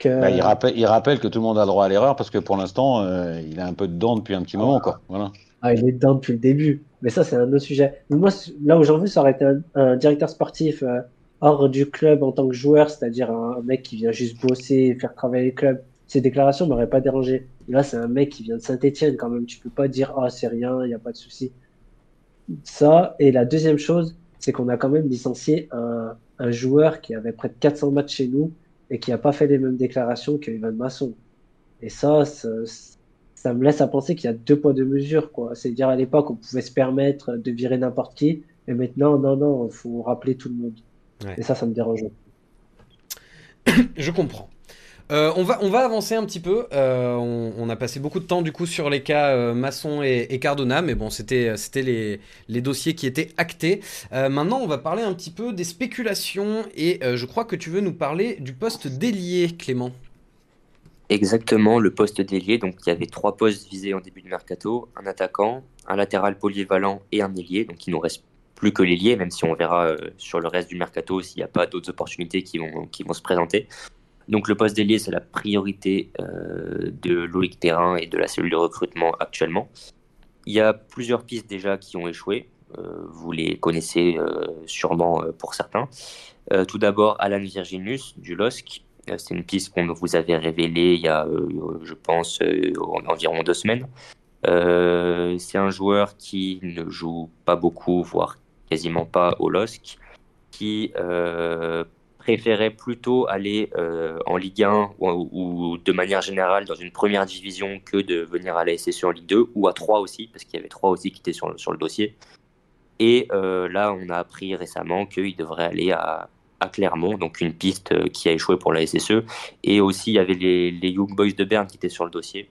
que... Bah, il, rappelle, il rappelle que tout le monde a le droit à l'erreur parce que pour l'instant, il a un peu de dents depuis un petit moment. Quoi. Voilà. Ah, il est dedans depuis le début. Mais ça, c'est un autre sujet. moi, là où j'en veux, ça aurait été un, directeur sportif euh, hors du club en tant que joueur, c'est-à-dire un, mec qui vient juste bosser, faire travailler le club. Ces déclarations m'auraient pas dérangé. Là, c'est un mec qui vient de Saint-Etienne quand même. Tu peux pas dire, ah, c'est rien, il n'y a pas de souci. Ça. Et la deuxième chose, c'est qu'on a quand même licencié un, un, joueur qui avait près de 400 matchs chez nous et qui n'a pas fait les mêmes déclarations que Ivan Masson. Et ça, ça me laisse à penser qu'il y a deux poids deux mesures quoi. C'est dire à l'époque on pouvait se permettre de virer n'importe qui, et maintenant non non, il faut rappeler tout le monde. Et ça, ça me dérange. Je comprends. Euh, on, va, avancer un petit peu. Euh, on, a passé beaucoup de temps du coup sur les cas euh, Masson et, Cardona, mais bon, c'était les, dossiers qui étaient actés. maintenant, on va parler un petit peu des spéculations et je crois que tu veux nous parler du poste délié, Clément. Exactement, le poste d'ailier. Donc, il y avait trois postes visés en début de mercato un attaquant, un latéral polyvalent et un ailier. Donc, il nous reste plus que l'ailier, même si on verra sur le reste du mercato s'il n'y a pas d'autres opportunités qui vont se présenter. Donc, le poste d'ailier, c'est la priorité euh, de Loïc Terrain et de la cellule de recrutement actuellement. Il y a plusieurs pistes déjà qui ont échoué. Euh, vous les connaissez sûrement pour certains. tout d'abord, Alan Virginius du LOSC, euh, c'est une piste qu'on vous avait révélée il y a, euh, je pense, euh, environ deux semaines. c'est un joueur qui ne joue pas beaucoup, voire quasiment pas au LOSC, préférait plutôt aller en Ligue 1 ou, de manière générale dans une première division que de venir à la SSE en Ligue 2 ou à 3 aussi, parce qu'il y avait 3 aussi qui étaient sur, le dossier. Et là, on a appris récemment qu'il devrait aller à, à Clermont, donc une piste euh, qui a échoué pour la SSE. Et aussi, il y avait les, Young Boys de Berne qui étaient sur le dossier,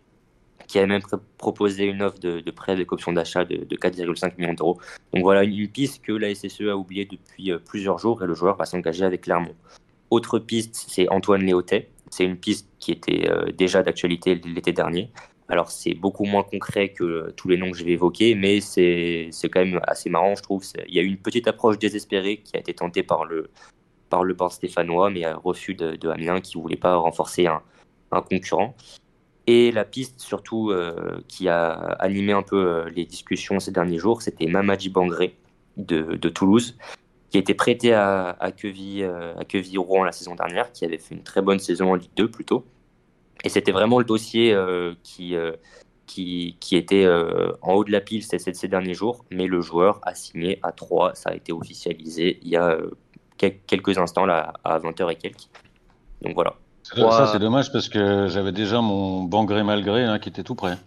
qui avaient même proposé une offre de, prêt avec option d'achat de, 4,5 millions d'euros. Donc voilà, une piste que la SSE a oubliée depuis euh, plusieurs jours et le joueur va s'engager avec Clermont. Autre piste, c'est Antoine Léotet. C'est une piste qui était euh, déjà d'actualité l'été dernier. Alors c'est beaucoup moins concret que tous les noms que je vais évoquer, mais c'est quand même assez marrant, je trouve. Il y a eu une petite approche désespérée qui a été tentée par le, par le stéphanois, mais refus de, de Amiens qui ne voulait pas renforcer un, concurrent. Et la piste surtout euh, qui a animé un peu euh, les discussions ces derniers jours, c'était Mamadi Bangré de, Toulouse, qui était prêté à, à Queville, euh, Rouen la saison dernière, qui avait fait une très bonne saison en Ligue 2 plutôt. Et c'était vraiment le dossier qui, qui, était en haut de la pile ces, ces, derniers jours, mais le joueur a signé à 3, ça a été officialisé il y a quelques instants là, à 20h et quelques. Donc voilà. Ça, c'est dommage parce que j'avais déjà mon bon gré malgré hein, qui était tout prêt.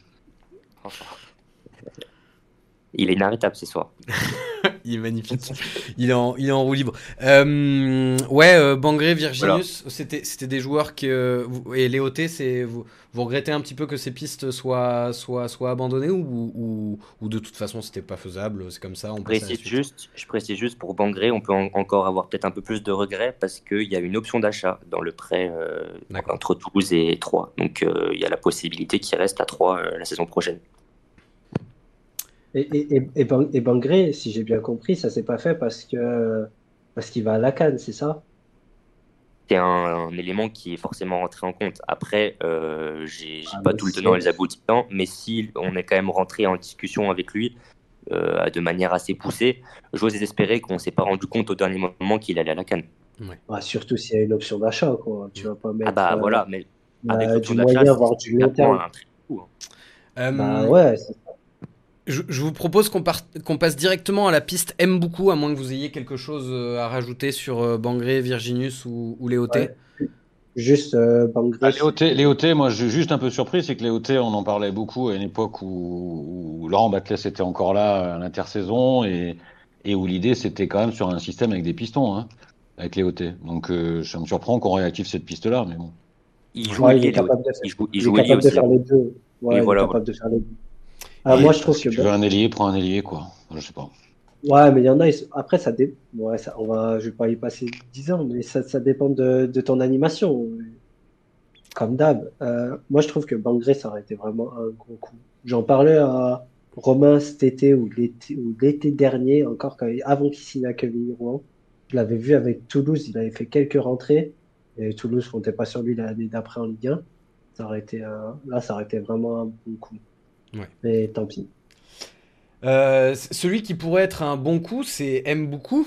Il est inarrêtable ce soir. [LAUGHS] il est magnifique. il, est en, il est en roue libre. Euh, ouais, euh, Bangré, Virginius, c'était, c'était des joueurs que. et Léoté, c'est, vous, vous, regrettez un petit peu que ces pistes soient, soient, soient abandonnées ou, ou, de toute façon c'était pas faisable C'est comme ça on précise juste, Je précise juste pour Bangré, on peut encore avoir peut-être un peu plus de regrets parce qu'il y a une option d'achat dans le prêt euh, entre Toulouse et Troyes. Donc il y a la possibilité qu'il reste à Troyes la saison prochaine. Et, et, Bangré, si j'ai bien compris, ça s'est pas fait parce que parce qu'il va à la Cannes, c'est ça? C'est un, élément qui est forcément rentré en compte. Après, euh, j'ai ah, pas tout le tenant et les aboutissants, mais si on est quand même rentré en discussion avec lui euh, de manière assez poussée, j'ose espérer qu'on s'est pas rendu compte au dernier moment qu'il allait à la Cannes. Ouais. surtout s'il y a une option d'achat, quoi. Tu vas pas mettre. Ah bah voilà, mais euh, avec l'option d'achat, c'est du long terme. Hein. Bah ouais, je, vous propose qu'on qu'on passe directement à la piste aime beaucoup, à moins que vous ayez quelque chose euh, à rajouter sur euh, Bangré, Virginius ou, ou Léoté. Juste euh, Bangré. Ah, Léoté, moi je suis juste un peu surpris, c'est que Léoté, on en parlait beaucoup à une époque où, Laurent Batles était encore là à l'intersaison et, et où l'idée c'était quand même sur un système avec des pistons, hein, avec Léoté. Donc ça me surprend qu'on réactive cette piste-là, mais bon. Il joue, il est capable de, il joue, il joue, il de faire les deux. Ouais, il est capable de faire les deux. Moi, je trouve que. tu veux un ailier, prends un ailier, quoi. Je sais pas. Ouais, mais il y en a. Après, ça, dé... ouais, ça on va... je vais pas y passer 10 ans, mais ça, ça dépend de, de, ton animation. Comme d'hab. Euh, moi, je trouve que Bangré, ça aurait été vraiment un gros coup. J'en parlais à, Romain cet été ou l'été dernier, encore quand, avant qu'il signe à Kevin Rouen, je l'avais vu avec Toulouse, il avait fait quelques rentrées et Toulouse comptait pas sur lui l'année d'après en Ligue 1. Ça aurait été là, ça aurait été vraiment un bon coup. Ouais. Mais tant pis. Euh, celui qui pourrait être un bon coup, c'est M. beaucoup.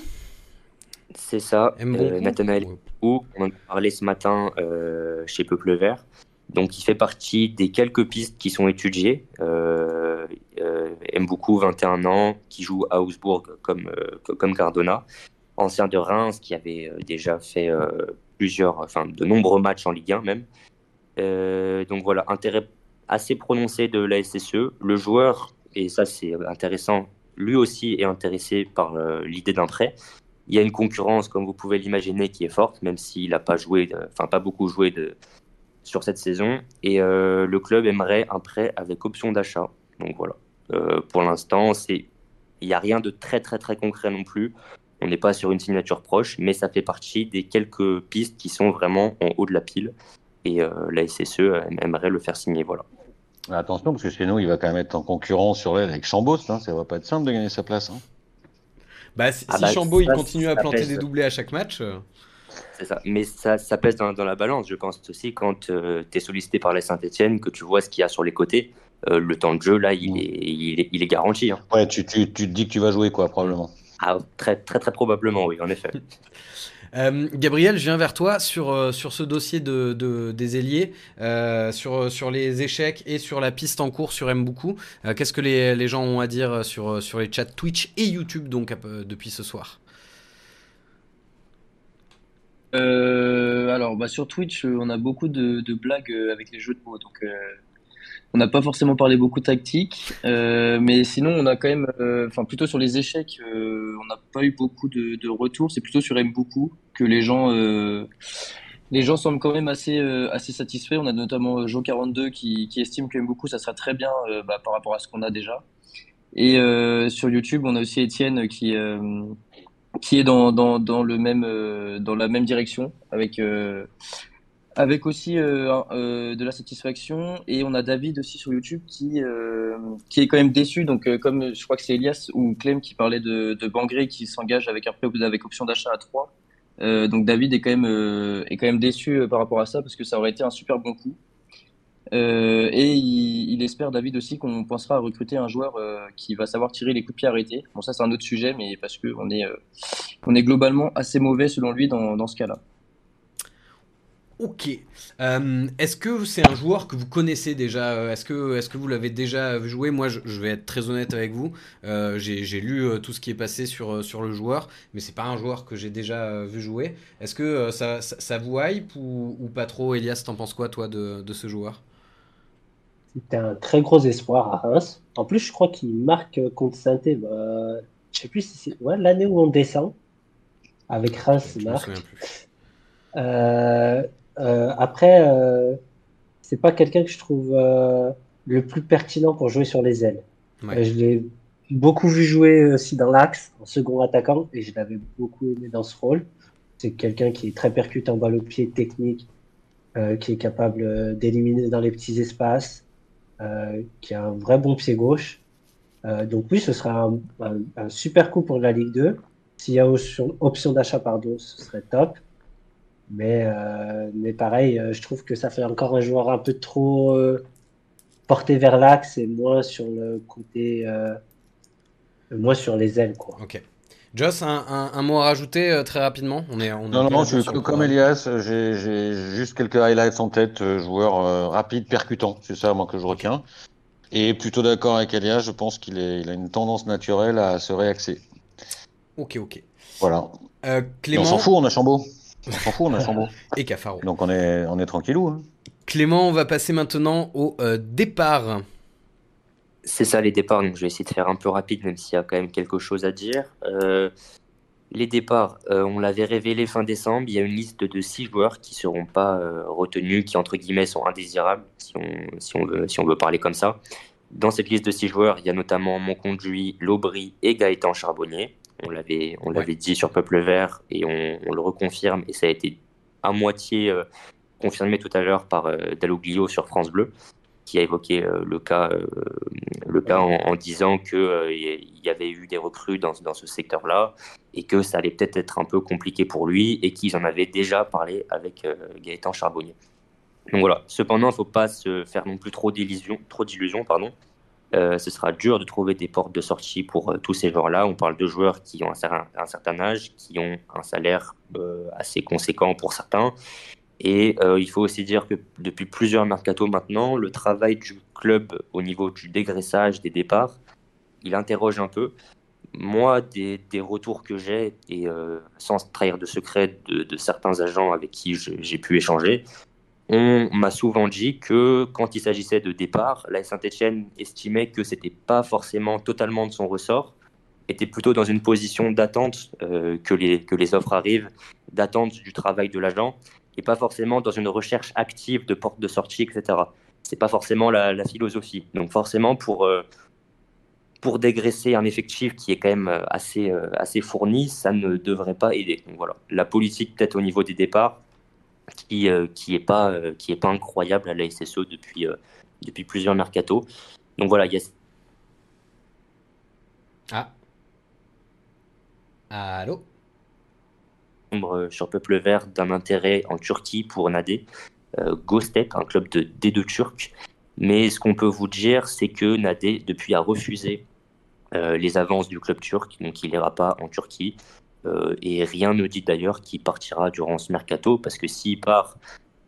C'est ça, euh, Nathanaël on en a parlé ce matin euh, chez Peuple Vert. Donc, il fait partie des quelques pistes qui sont étudiées. Euh, euh, Mboukou, 21 ans, qui joue à Augsbourg comme, comme Cardona, ancien de Reims, qui avait déjà fait plusieurs, enfin, de nombreux matchs en Ligue 1 même. donc voilà, intérêt assez prononcé de la SSE. Le joueur, et ça c'est intéressant, lui aussi est intéressé par l'idée d'un prêt. Il y a une concurrence, comme vous pouvez l'imaginer, qui est forte, même s'il n'a pas joué, enfin pas beaucoup joué sur cette saison. Et euh, le club aimerait un prêt avec option d'achat. Donc voilà. Euh, pour l'instant, c'est il n'y a rien de très très très concret non plus. On n'est pas sur une signature proche, mais ça fait partie des quelques pistes qui sont vraiment en haut de la pile. Et euh, la SSE aimerait le faire signer. Voilà. Attention, parce que chez nous, il va quand même être en concurrence sur l'aile avec Chambos. Hein. Ça va pas être simple de gagner sa place. Hein. Bah, si, ah bah, Chambaud il continue à planter des doublés à chaque match. Euh. C'est ça. Mais ça, ça pèse dans, la balance, je pense aussi, quand euh, tu es sollicité par les Saint-Etienne, que tu vois ce qu'il y a sur les côtés. Euh, le temps de jeu, là, il, mm. est, il, est, garanti. Hein. Ouais, tu, tu, tu, te dis que tu vas jouer, quoi, probablement. Ah, très, très, très probablement, oui, en effet. [LAUGHS] Euh, Gabriel, je viens vers toi sur, euh, sur ce dossier de, des ailiers, euh, sur, sur les échecs et sur la piste en cours sur Mboukou. Qu'est-ce que les, les, gens ont à dire sur, sur les chats Twitch et YouTube donc depuis ce soir? Alors, bah, sur Twitch, on a beaucoup de, de, blagues avec les jeux de mots. Donc, on n'a pas forcément parlé beaucoup tactique, euh, mais sinon on a quand même, euh, enfin plutôt sur les échecs, euh, on n'a pas eu beaucoup de, retours. C'est plutôt sur M beaucoup que les gens, les gens semblent quand même assez assez satisfaits. On a notamment Jo 42 qui, qui estime que M beaucoup ça sera très bien bah, par rapport à ce qu'on a déjà. Et sur YouTube, on a aussi Étienne qui qui est dans, dans, dans le même dans la même direction avec avec aussi euh, euh, de la satisfaction. Et on a David aussi sur YouTube qui euh, qui est quand même déçu. Donc comme je crois que c'est Elias ou Clem qui parlait de, Bangré qui s'engage avec après avec option d'achat à 3 donc David est quand même est quand même déçu par rapport à ça parce que ça aurait été un super bon coup. Et il, il, espère David aussi qu'on pensera à recruter un joueur qui va savoir tirer les coups de pied arrêtés. Bon ça c'est un autre sujet mais parce que on est est globalement assez mauvais selon lui dans, dans ce cas-là Ok. Euh, est-ce que c'est un joueur que vous connaissez déjà euh, Est-ce que, est que vous l'avez déjà joué? Moi, je, vais être très honnête avec vous. Euh, j'ai lu tout ce qui est passé sur, sur le joueur, mais c'est pas un joueur que j'ai déjà vu jouer. Est-ce que ça, ça, vous hype ou, pas trop? Elias, t'en penses quoi, toi, de, de ce joueur? C'était un très gros espoir à Reims. En plus, je crois qu'il marque contre saint bah, je sais plus si c'est ouais, l'année où on descend. Avec Reims, marque. Euh, euh, après, euh, c'est pas quelqu'un que je trouve euh, le plus pertinent pour jouer sur les ailes. je l'ai beaucoup vu jouer aussi dans l'axe, en second attaquant, et je l'avais beaucoup aimé dans ce rôle. C'est quelqu'un qui est très percutant balle au pied, technique, qui est capable d'éliminer dans les petits espaces, qui a un vrai bon pied gauche. donc oui, ce sera un, super coup pour la Ligue 2. S'il y a option, option d'achat, pardon, ce serait top. Mais, euh, mais pareil, euh, je trouve que ça fait encore un joueur un peu trop euh, porté vers l'axe et moins sur le côté, moins sur les ailes. Quoi. Ok. Joss, un, un, mot à rajouter très rapidement? On est, on Non, non, je suis comme Elias, j'ai juste quelques highlights en tête. joueur rapide, percutant, c'est ça moi que je retiens. Et plutôt d'accord avec Elias, je pense qu'il il a une tendance naturelle à se réaxer. Ok, ok. Voilà. Clément... on s'en fout, on a Chambaud. On s'en fout, on a Chambaud. [LAUGHS] Et Cafaro. Donc on est, on est tranquillou. Hein. Clément, on va passer maintenant au euh, départ. C'est ça les départs, donc je vais essayer de faire un peu rapide, même s'il y a quand même quelque chose à dire. Euh, les départs, euh, on l'avait révélé fin décembre, il y a une liste de six joueurs qui ne seront pas retenus, qui entre guillemets sont indésirables, si on, si, on veut, si on veut parler comme ça. Dans cette liste de six joueurs, il y a notamment mon conduit, Lobry et Gaëtan Charbonnier. On l'avait, on l'avait dit sur Peuple Vert et on, le reconfirme. Et ça a été à moitié euh, confirmé tout à l'heure par euh, Dalloglio sur France Bleu, qui a évoqué le cas, le cas en, disant qu'il il y avait eu des recrues dans, dans ce secteur-là et que ça allait peut-être être un peu compliqué pour lui et qu'ils en avaient déjà parlé avec Gaëtan Charbonnier. Donc voilà. Cependant, il ne faut pas se faire non plus trop d'illusions, trop d'illusions, pardon. Euh, ce sera dur de trouver des portes de sortie pour euh, tous ces joueurs-là. On parle de joueurs qui ont un, certain âge, qui ont un salaire euh, assez conséquent pour certains. Et il faut aussi dire que depuis plusieurs mercato maintenant, le travail du club au niveau du dégraissage des départs, il interroge un peu. Moi, des, retours que j'ai, et sans trahir de secret de certains agents avec qui j'ai pu échanger, on m'a souvent dit que quand il s'agissait de départ, la Saint-Etienne estimait que c'était pas forcément totalement de son ressort, était plutôt dans une position d'attente euh, que, les, que les offres arrivent, d'attente du travail de l'agent, et pas forcément dans une recherche active de porte de sortie, etc. C'est pas forcément la, philosophie. Donc forcément, pour, euh, pour dégraisser un effectif qui est quand même euh, assez, assez fourni, ça ne devrait pas aider. Donc voilà, la politique peut-être au niveau des départs, qui euh, qui est pas euh, qui est pas incroyable à la SSE depuis euh, depuis plusieurs mercato. Donc voilà, il y a ah. Allô? Sur Peuple Vert d'un intérêt en Turquie pour Nadé, euh, Gostep, un club de D2 turc. Mais ce qu'on peut vous dire, c'est que Nadé, depuis, a refusé les avances du club turc, donc il n'ira pas en Turquie. Euh, et rien ne dit d'ailleurs qu'il partira durant ce mercato, parce que s'il part,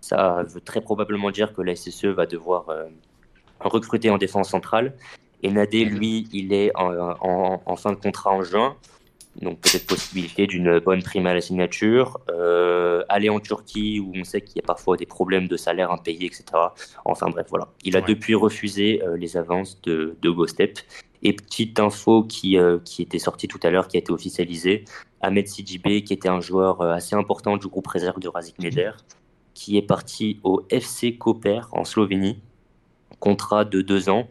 ça veut très probablement dire que la SSE va devoir euh, recruter en défense centrale. Et Nadé, lui, il est en, fin de contrat en juin. Donc peut-être possibilité d'une bonne prime à la signature. Euh, aller en Turquie où on sait qu'il y a parfois des problèmes de salaire impayés, etc. Enfin bref, voilà. Il a depuis refusé les avances de, de Gostep. Et petite info qui, qui était sortie tout à l'heure, qui a été officialisée, Ahmed Sidibé, qui était un joueur euh, assez important du groupe réserve de Razik Meder, qui est parti au FC Koper en Slovénie, contrat de deux ans.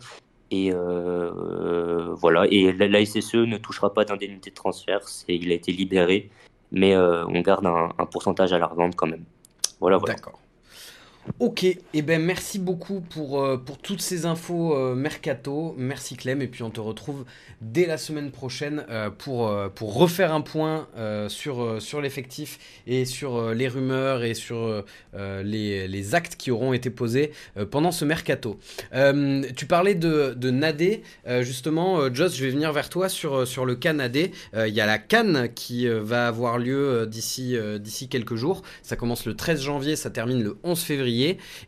Et euh, voilà. Et la, SSE ne touchera pas d'indemnité de transfert. il a été libéré, mais euh, on garde un, un, pourcentage à la revente quand même. Voilà, voilà. D'accord. Ok, et eh ben merci beaucoup pour, euh, toutes ces infos euh, mercato. Merci Clem, et puis on te retrouve dès la semaine prochaine euh, pour, refaire un point sur, l'effectif et sur les rumeurs et sur les, les, actes qui auront été posés pendant ce mercato. tu parlais de, de Nadé, justement, Joss, je vais venir vers toi sur, sur le cas Nadé. Il y a la Cannes qui va avoir lieu d'ici d'ici quelques jours. Ça commence le 13 janvier, ça termine le 11 février.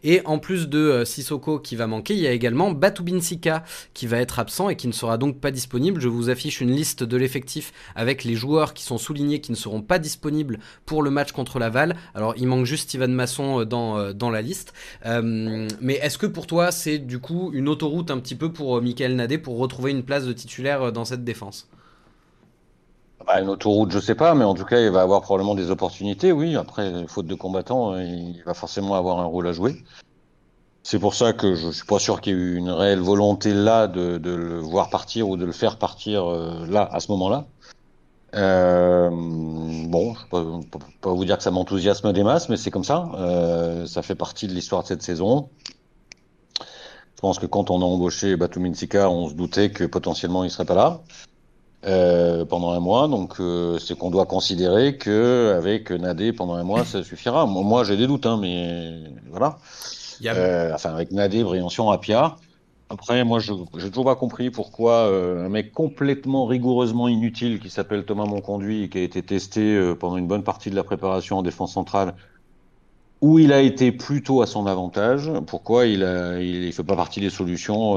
Et en plus de euh, Sissoko qui va manquer, il y a également Batubinsika qui va être absent et qui ne sera donc pas disponible. Je vous affiche une liste de l'effectif avec les joueurs qui sont soulignés qui ne seront pas disponibles pour le match contre Laval. Alors il manque juste Ivan Masson euh, dans, euh, dans la liste. mais est-ce que pour toi c'est du coup une autoroute un petit peu pour Michael Nadé pour retrouver une place de titulaire dans cette défense? Bah, une autoroute, je sais pas, mais en tout cas, il va avoir probablement des opportunités, oui. Après, faute de combattants, il va forcément avoir un rôle à jouer. C'est pour ça que je suis pas sûr qu'il y ait eu une réelle volonté là de, de, le voir partir ou de le faire partir euh, là, à ce moment-là. Euh, bon, je peux pas, vous dire que ça m'enthousiasme des masses, mais c'est comme ça. Euh, ça fait partie de l'histoire de cette saison. Je pense que quand on a embauché Batu Minsika, on se doutait que potentiellement il serait pas là. Euh, pendant un mois. Donc, euh, c'est qu'on doit considérer que avec Nadé pendant un mois, ça suffira. Moi, j'ai des doutes, hein, mais voilà. Euh, enfin, avec Nadé, Briançon, Apia. Après, moi, je j'ai toujours pas compris pourquoi un mec complètement rigoureusement inutile qui s'appelle Thomas Monconduit et qui a été testé pendant une bonne partie de la préparation en défense centrale, où il a été plutôt à son avantage. Pourquoi il a, il, fait pas partie des solutions,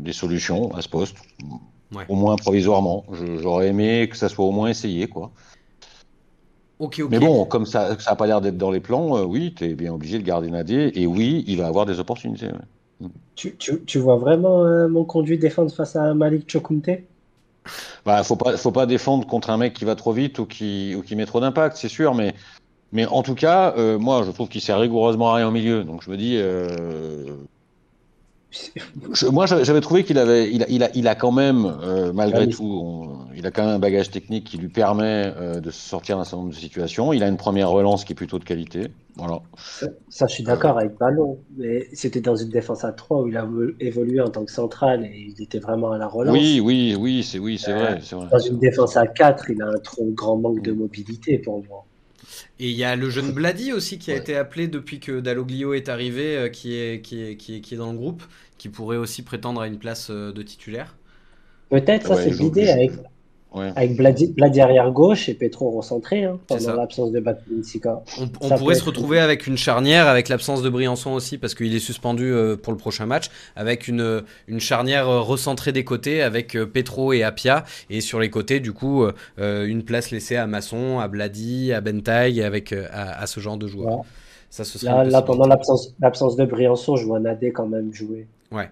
des solutions à ce poste? Au moins provisoirement. J'aurais aimé que ça soit au moins essayé, quoi. ok ok Mais bon, comme ça ça n'a pas l'air d'être dans les plans, euh, oui, tu es bien obligé de garder Nadé. Et oui, il va avoir des opportunités. Tu, tu, tu, vois vraiment euh, mon conduit défendre face à Malik Chokunte bah, faut pas, faut pas défendre contre un mec qui va trop vite ou qui, ou qui met trop d'impact, c'est sûr, mais, mais en tout cas, euh, moi, je trouve qu'il sert rigoureusement à rien au milieu. Donc je me dis, moi, j'avais trouvé qu'il avait, il a, il a, il a quand même, euh, malgré tout, il a quand même un bagage technique qui lui permet euh, de se sortir d'un certain nombre de situations. Il a une première relance qui est plutôt de qualité. Voilà. Ça, je suis d'accord avec Ballon, mais c'était dans une défense à 3 où il a évolué en tant que central et il était vraiment à la relance. Oui, oui, oui, c'est oui, c'est vrai, vrai, Dans une défense à 4, il a un trop grand manque de mobilité pour moi. Et il y a le jeune Blady aussi qui a été appelé depuis que Dalloglio est arrivé, qui, est, qui, est, qui, est, qui est dans le groupe, qui pourrait aussi prétendre à une place de titulaire. Peut-être, ça, c'est l'idée avec, ouais. avec Bladi, arrière gauche et Petro recentré hein, pendant l'absence de Batminsika. On, on pourrait se retrouver avec une charnière, avec l'absence de Briançon aussi, parce qu'il est suspendu euh, pour le prochain match, avec une, une charnière euh, recentrée des côtés, avec euh, Petro et Apia, et sur les côtés, du coup, euh, une place laissée à Masson, à Bladi, à Bentay, avec à, à, ce genre de joueurs. Ouais. Ça, ce là, là pendant l'absence de Briançon, je vois Nadé quand même jouer. Ouais.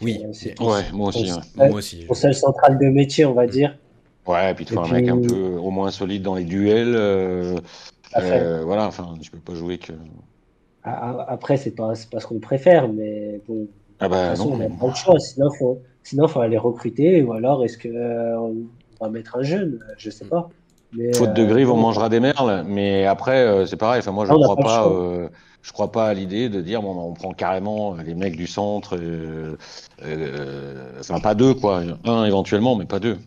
Oui, ouais, moi aussi. Ton, ouais. moi aussi. Ton seul central de métier, on va dire. Ouais, et puis tu vois un puis... mec un peu au moins solide dans les duels. Euh, euh, voilà, enfin, je peux pas jouer que. Après, c'est pas, pas ce qu'on préfère, mais bon. Ah bah, de toute façon, non, on n'a pas le choix. Sinon, faut, sinon, faut aller recruter, ou alors est-ce que euh, va mettre un jeune Je sais pas. Mais, Faute de grive, on mangera des merles, mais après, c'est pareil. Enfin, moi, je ne crois pas. pas je crois pas à l'idée de dire bon, on prend carrément les mecs du centre, euh, euh, enfin pas deux quoi, un éventuellement, mais pas deux.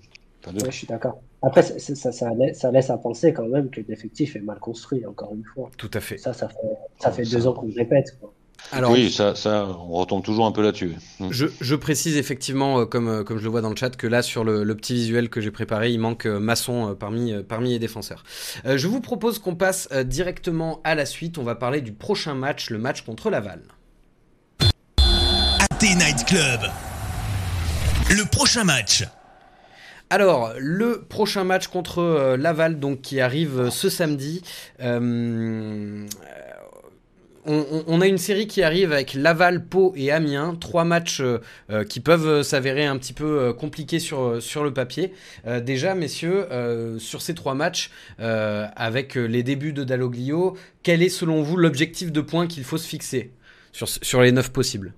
Ouais, je suis d'accord. Après, ça, ça, ça, laisse, ça, laisse, à penser quand même que l'effectif est mal construit, encore une fois. Tout à fait. Ça, ça fait, ça fait deux ans qu'on le répète. Quoi. Alors, oui, ça, ça, on retombe toujours un peu là-dessus. Je, je, précise effectivement, euh, comme, comme je le vois dans le chat, que là, sur le, le petit visuel que j'ai préparé, il manque euh, Masson euh, parmi, euh, parmi les défenseurs. Euh, je vous propose qu'on passe euh, directement à la suite. On va parler du prochain match, le match contre Laval. AT Night Club. Le prochain match. Alors, le prochain match contre euh, Laval, donc qui arrive euh, ce samedi. Euh, on, a une série qui arrive avec Laval, Pau et Amiens, trois matchs qui peuvent s'avérer un petit peu compliqués sur, le papier. Déjà, messieurs, sur ces trois matchs, avec les débuts de Dalloglio, quel est selon vous l'objectif de points qu'il faut se fixer sur les neuf possibles?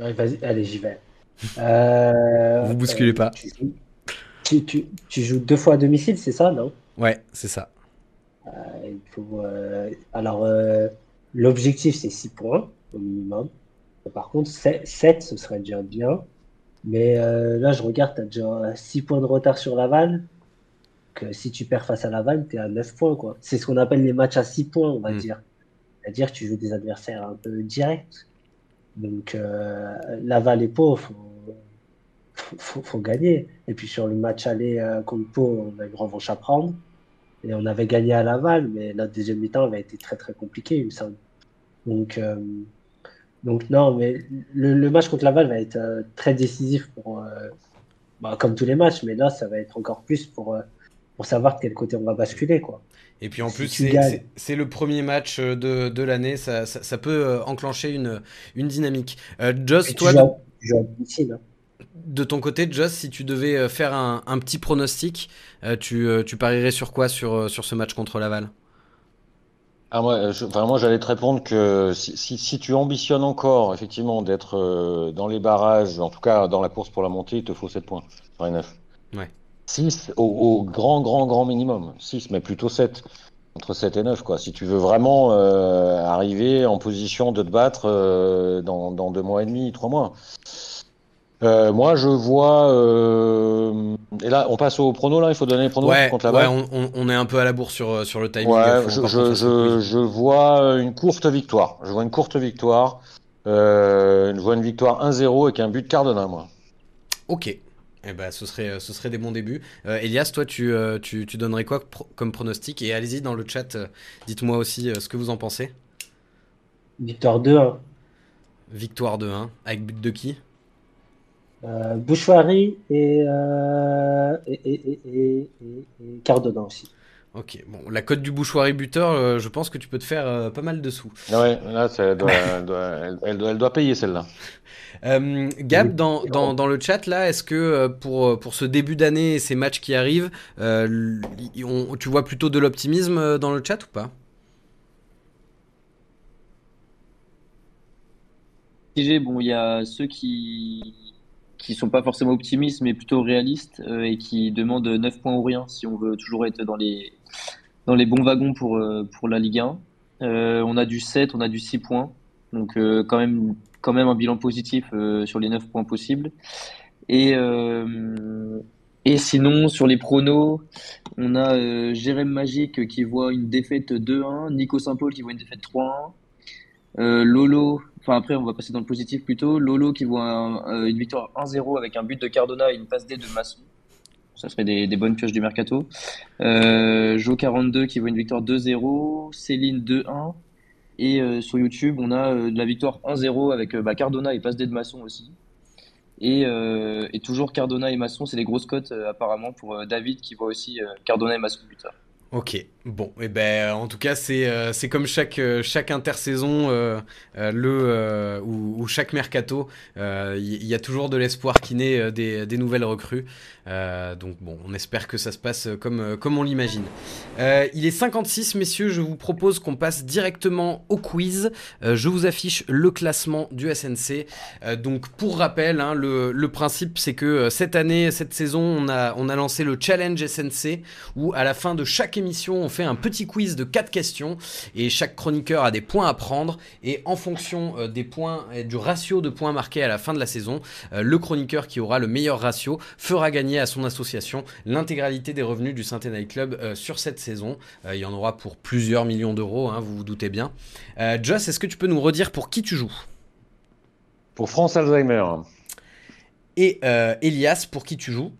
Ouais, vas-y, allez, j'y vais. [LAUGHS] Euh, Vous bousculez pas. Tu, tu, tu, joues deux fois à domicile, c'est ça, non? Ouais, c'est ça. Euh, il faut, euh, alors, euh, l'objectif, c'est 6 points au minimum. Par contre, 7, 7 ce serait déjà bien. Mais euh, là, je regarde, tu as déjà 6 points de retard sur Laval. Que si tu perds face à Laval, tu es à 9 points. quoi. C'est ce qu'on appelle les matchs à 6 points, on va Mm. dire. C'est-à-dire que tu joues des adversaires un peu directs. Donc, euh, Laval et Pau, faut, faut, faut, gagner. Et puis sur le match aller euh, contre Pau, on a une revanche à prendre. Et on avait gagné à Laval, mais notre deuxième mi-temps avait été très très compliqué, il me semble. Donc, euh, donc non, mais le, le match contre Laval va être euh, très décisif pour, euh, bah, comme tous les matchs, mais là, ça va être encore plus pour, euh, pour savoir de quel côté on va basculer, quoi. Et puis en Si plus, c'est- le premier match euh, de, de l'année, ça, ça, ça peut euh, enclencher une, une dynamique. Euh, Joss, toi, joues tu joues hein. de ton côté, Joss, si tu devais faire un, un petit pronostic, euh, tu, tu parierais sur quoi sur, sur ce match contre Laval? Ah, moi, je- enfin, moi, j'allais te répondre que si, si, si tu ambitionnes encore, effectivement, d'être euh, dans les barrages, en tout cas dans la course pour la montée, il te faut 7 points sur les 9. Ouais. 6 au, au grand, grand, grand minimum. 6, mais plutôt 7. Entre 7 et 9, quoi. Si tu veux vraiment euh, arriver en position de te battre euh, dans, dans deux mois et demi, trois mois. Euh, moi, je vois. Et là, on passe au prono, là. Il faut donner les pronos Ouais, contre ouais Laval. on, on- on est un peu à la bourre sur, sur le timing. Ouais, je, je, je, je vois une courte victoire. Je vois une courte victoire. Je vois une victoire 1-0 avec un but de Cardona, moi. Ok. Eh ben, ce serait, euh, ce serait des bons débuts. Euh, Elias, toi, tu, euh, tu, tu donnerais quoi comme pronostic? Et allez-y dans le chat, euh, dites-moi aussi ce que vous en pensez. Victoire 2-1. Victoire de 1, avec but de qui? Bouchoirie et, et, et- et Cardona aussi. Ok, bon, la cote du bouchoirie buteur, euh, je pense que tu peux te faire euh, pas mal de sous. Ouais, là, ça, [LAUGHS] elle, doit, elle, doit, elle, elle doit, elle doit payer celle-là. Euh, Gab, dans, dans, dans le chat, là, est-ce que pour, pour ce début d'année et ces matchs qui arrivent, euh, on- tu vois plutôt de l'optimisme dans le chat ou pas? Bon, il y a ceux qui qui sont pas forcément optimistes, mais plutôt réalistes euh, et qui demandent 9 points ou rien si on veut toujours être dans les dans les bons wagons pour euh, pour la Ligue 1. Euh, on a du 7, on a du 6 points, donc quand même quand même un bilan positif sur les 9 points possibles. Et et sinon, sur les pronos, on a euh, Jérém Magique qui voit une défaite 2-1, Nico Saint-Paul qui voit une défaite 3-1, euh, Lolo, enfin après on va passer dans le positif plutôt, Lolo qui voit euh, une victoire 1-0 avec un but de Cardona et une passe D de Masson. Ça serait des, bonnes pioches du mercato. Euh, Jo42 qui voit une victoire 2-0, Céline 2-1. Et sur YouTube, on a la victoire 1-0 avec bah, Cardona et passe de Masson aussi. Euh, et, toujours Cardona et Masson, c'est les grosses cotes euh, apparemment pour euh, David qui voit aussi Cardona et Masson buteur. Ok, bon, et eh ben en tout cas c'est euh, comme chaque euh, chaque intersaison euh, le ou, chaque mercato, il y, a toujours de l'espoir qui naît des, des, nouvelles recrues. donc bon, on espère que ça se passe comme comme on l'imagine. il est 56 messieurs, je vous propose qu'on passe directement au quiz. je vous affiche le classement du SNC. donc pour rappel, hein, le, le principe c'est que cette année, cette saison, on a on a lancé le challenge SNC où à la fin de chaque émission, on fait un petit quiz de 4 questions et chaque chroniqueur a des points à prendre et en fonction euh, des points et du ratio de points marqués à la fin de la saison, euh, le chroniqueur qui aura le meilleur ratio fera gagner à son association l'intégralité des revenus du saint Night Club euh, sur cette saison. il y en aura pour plusieurs millions d'euros, hein, vous vous doutez bien. Joss, est-ce que tu peux nous redire pour qui tu joues? Pour France Alzheimer. Et Elias, pour qui tu joues?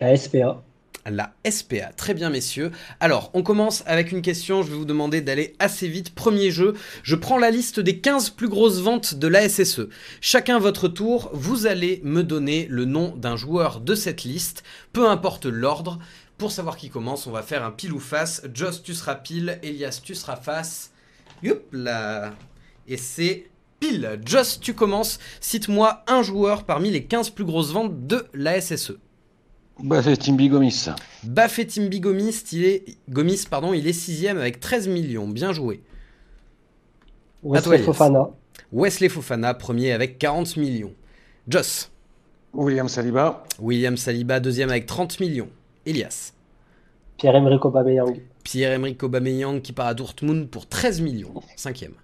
La SPA la SPA. Très bien messieurs. Alors, on commence avec une question, je vais vous demander d'aller assez vite. Premier jeu, je prends la liste des 15 plus grosses ventes de la SSE. Chacun votre tour, vous allez me donner le nom d'un joueur de cette liste, peu importe l'ordre. Pour savoir qui commence, on va faire un pile ou face. Joss, tu seras pile, Elias, tu seras face. Youp là Et c'est pile. Joss, tu commences. Cite-moi un joueur parmi les 15 plus grosses ventes de la SSE. Bafetimbi Gomis. Bafetimbi Gomis, il est Gomis pardon, il est sixième avec 13 millions. Bien joué. Wesley Fofana. Wesley Fofana, premier avec 40 millions. Joss. William Saliba. William Saliba, deuxième avec 30 millions. Elias. Pierre-Emerick Aubameyang. Pierre-Emerick Aubameyang qui part à Dortmund pour 13 millions. Cinquième.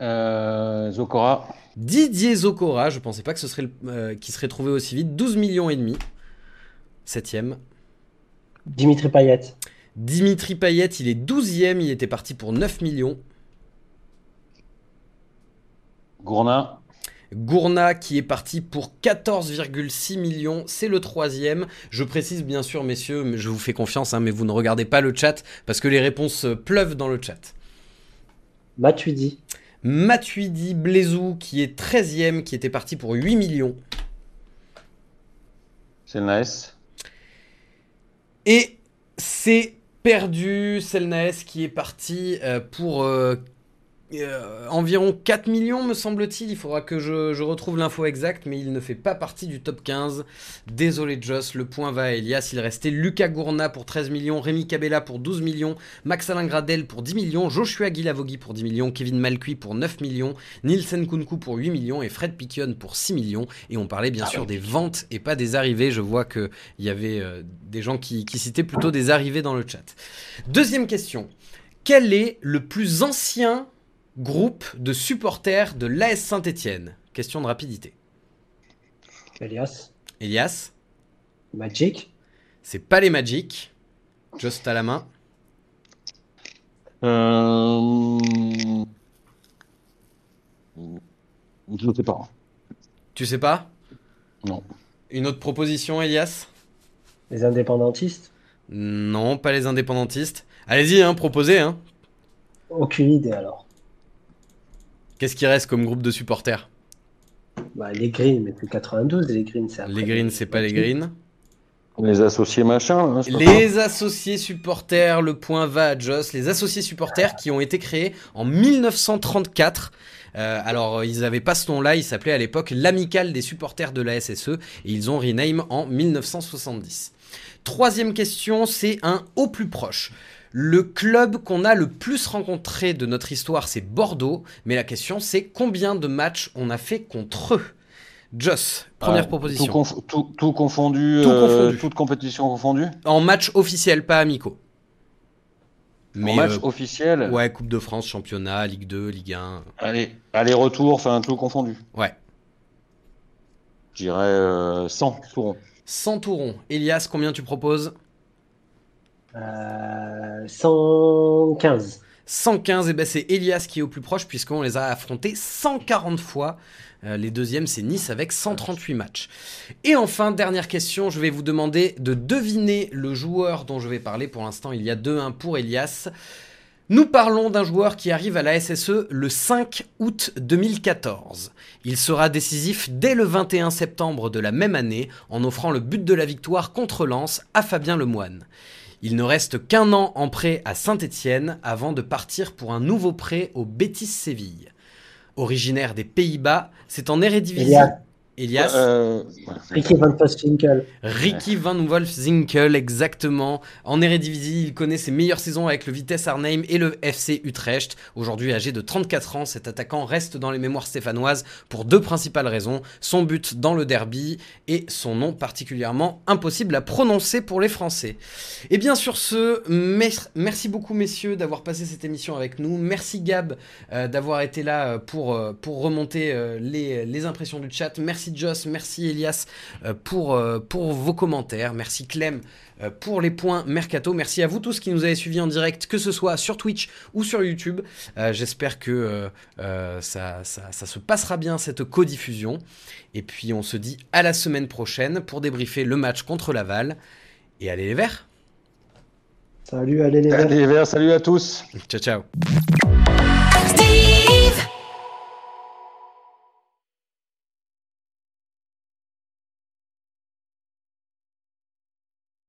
Euh, Zokora. Didier Zokora, je pensais pas que ce serait euh, qui serait trouvé aussi vite. 12 millions et demi. Septième. Dimitri Payet. Dimitri Payet, il est 12e, il était parti pour 9 millions. Gourna. Gourna qui est parti pour 14,6 millions, c'est le troisième. Je précise bien sûr, messieurs, je vous fais confiance, hein, mais vous ne regardez pas le chat parce que les réponses pleuvent dans le chat. Matuidi. Matuidi Blaisou qui est 13ème, qui était parti pour 8 millions. Selnaes. Et c'est perdu Selnaes qui est parti euh, pour euh, environ 4 millions, me semble-t-il. Il faudra que je, retrouve l'info exacte, mais il ne fait pas partie du top 15. Désolé, Joss, le point va à Elias. Il restait Lucas Gourna pour 13 millions, Rémi Cabella pour 12 millions, Max Alain Gradel pour 10 millions, Joshua Guilavogui pour 10 millions, Kevin Malcuit pour 9 millions, Nielsen Kunku pour 8 millions et Fred Piquion pour 6 millions. Et on parlait bien ah sûr des ventes et pas des arrivées. Je vois qu'il y avait euh, des gens qui citaient plutôt des arrivées dans le chat. Deuxième question. Quel est le plus ancien groupe de supporters de l'AS Saint-Etienne Question de rapidité. Elias. Elias. Magic. C'est pas les Magic. Just à la main. Euh... Je ne sais pas. Tu sais pas? Non. Une autre proposition, Elias? Les indépendantistes? Non, pas les indépendantistes. Allez-y, hein, proposez. Hein. Aucune idée alors. Qu'est-ce qui reste comme groupe de supporters? Bah, Les Greens, mais plus 92, les Greens, c'est Les Greens, c'est pas les Greens. Les associés machin. Hein, les associés supporters, le point va à Joss. Les associés supporters qui ont été créés en 1934. Euh, alors, ils n'avaient pas ce nom-là, ils s'appelaient à l'époque l'Amicale des supporters de la SSE et ils ont rename en 1970. Troisième question, c'est un au plus proche. Le club qu'on a le plus rencontré de notre histoire, c'est Bordeaux. Mais la question, c'est combien de matchs on a fait contre eux? Joss, première Ah, proposition. Tout, conf- tout- tout confondu, Tout euh, confondu. toute compétition confondue? En match officiel, pas amicaux. en match euh, officiel? Ouais, Coupe de France, championnat, Ligue 2, Ligue 1. Allez, aller-retour, enfin tout confondu. Ouais. Je dirais euh, 100 tourons. 100 tourons. Elias, combien tu proposes? Euh, 115. 115, et ben c'est Elias qui est au plus proche puisqu'on les a affrontés 140 fois. Euh, les deuxièmes, c'est Nice avec 138 matchs. Et enfin, dernière question, je vais vous demander de deviner le joueur dont je vais parler. Pour l'instant, il y a 2-1 pour Elias. Nous parlons d'un joueur qui arrive à la SSE le 5 août 2014. Il sera décisif dès le 21 septembre de la même année en offrant le but de la victoire contre Lens à Fabien Lemoine. Il ne reste qu'un an en prêt à Saint-Étienne avant de partir pour un nouveau prêt au Betis Séville. Originaire des Pays-Bas, c'est en Eredivisie. Elias. Euh, Ricky Van Postwinkel. Ricky Van Wolfswinkel, exactement. En Eredivisie, il connaît ses meilleures saisons avec le Vitesse Arnhem et le FC Utrecht. Aujourd'hui âgé de 34 ans, cet attaquant reste dans les mémoires stéphanoises pour deux principales raisons. Son but dans le derby et son nom particulièrement impossible à prononcer pour les Français. Et bien sur ce, mer- merci beaucoup messieurs d'avoir passé cette émission avec nous. Merci Gab euh, d'avoir été là euh, pour, pour remonter euh, les, les impressions du chat. Merci Joss, merci Elias euh, pour, euh, pour vos commentaires. Merci Clem euh, pour les points mercato. Merci à vous tous qui nous avez suivis en direct, que ce soit sur Twitch ou sur YouTube. Euh, J'espère que euh, euh, ça, ça, ça se passera bien cette codiffusion. Et puis on se dit à la semaine prochaine pour débriefer le match contre Laval. Et allez les verts Salut, allez les Verts. Allez, les Verts, salut à tous. Ciao ciao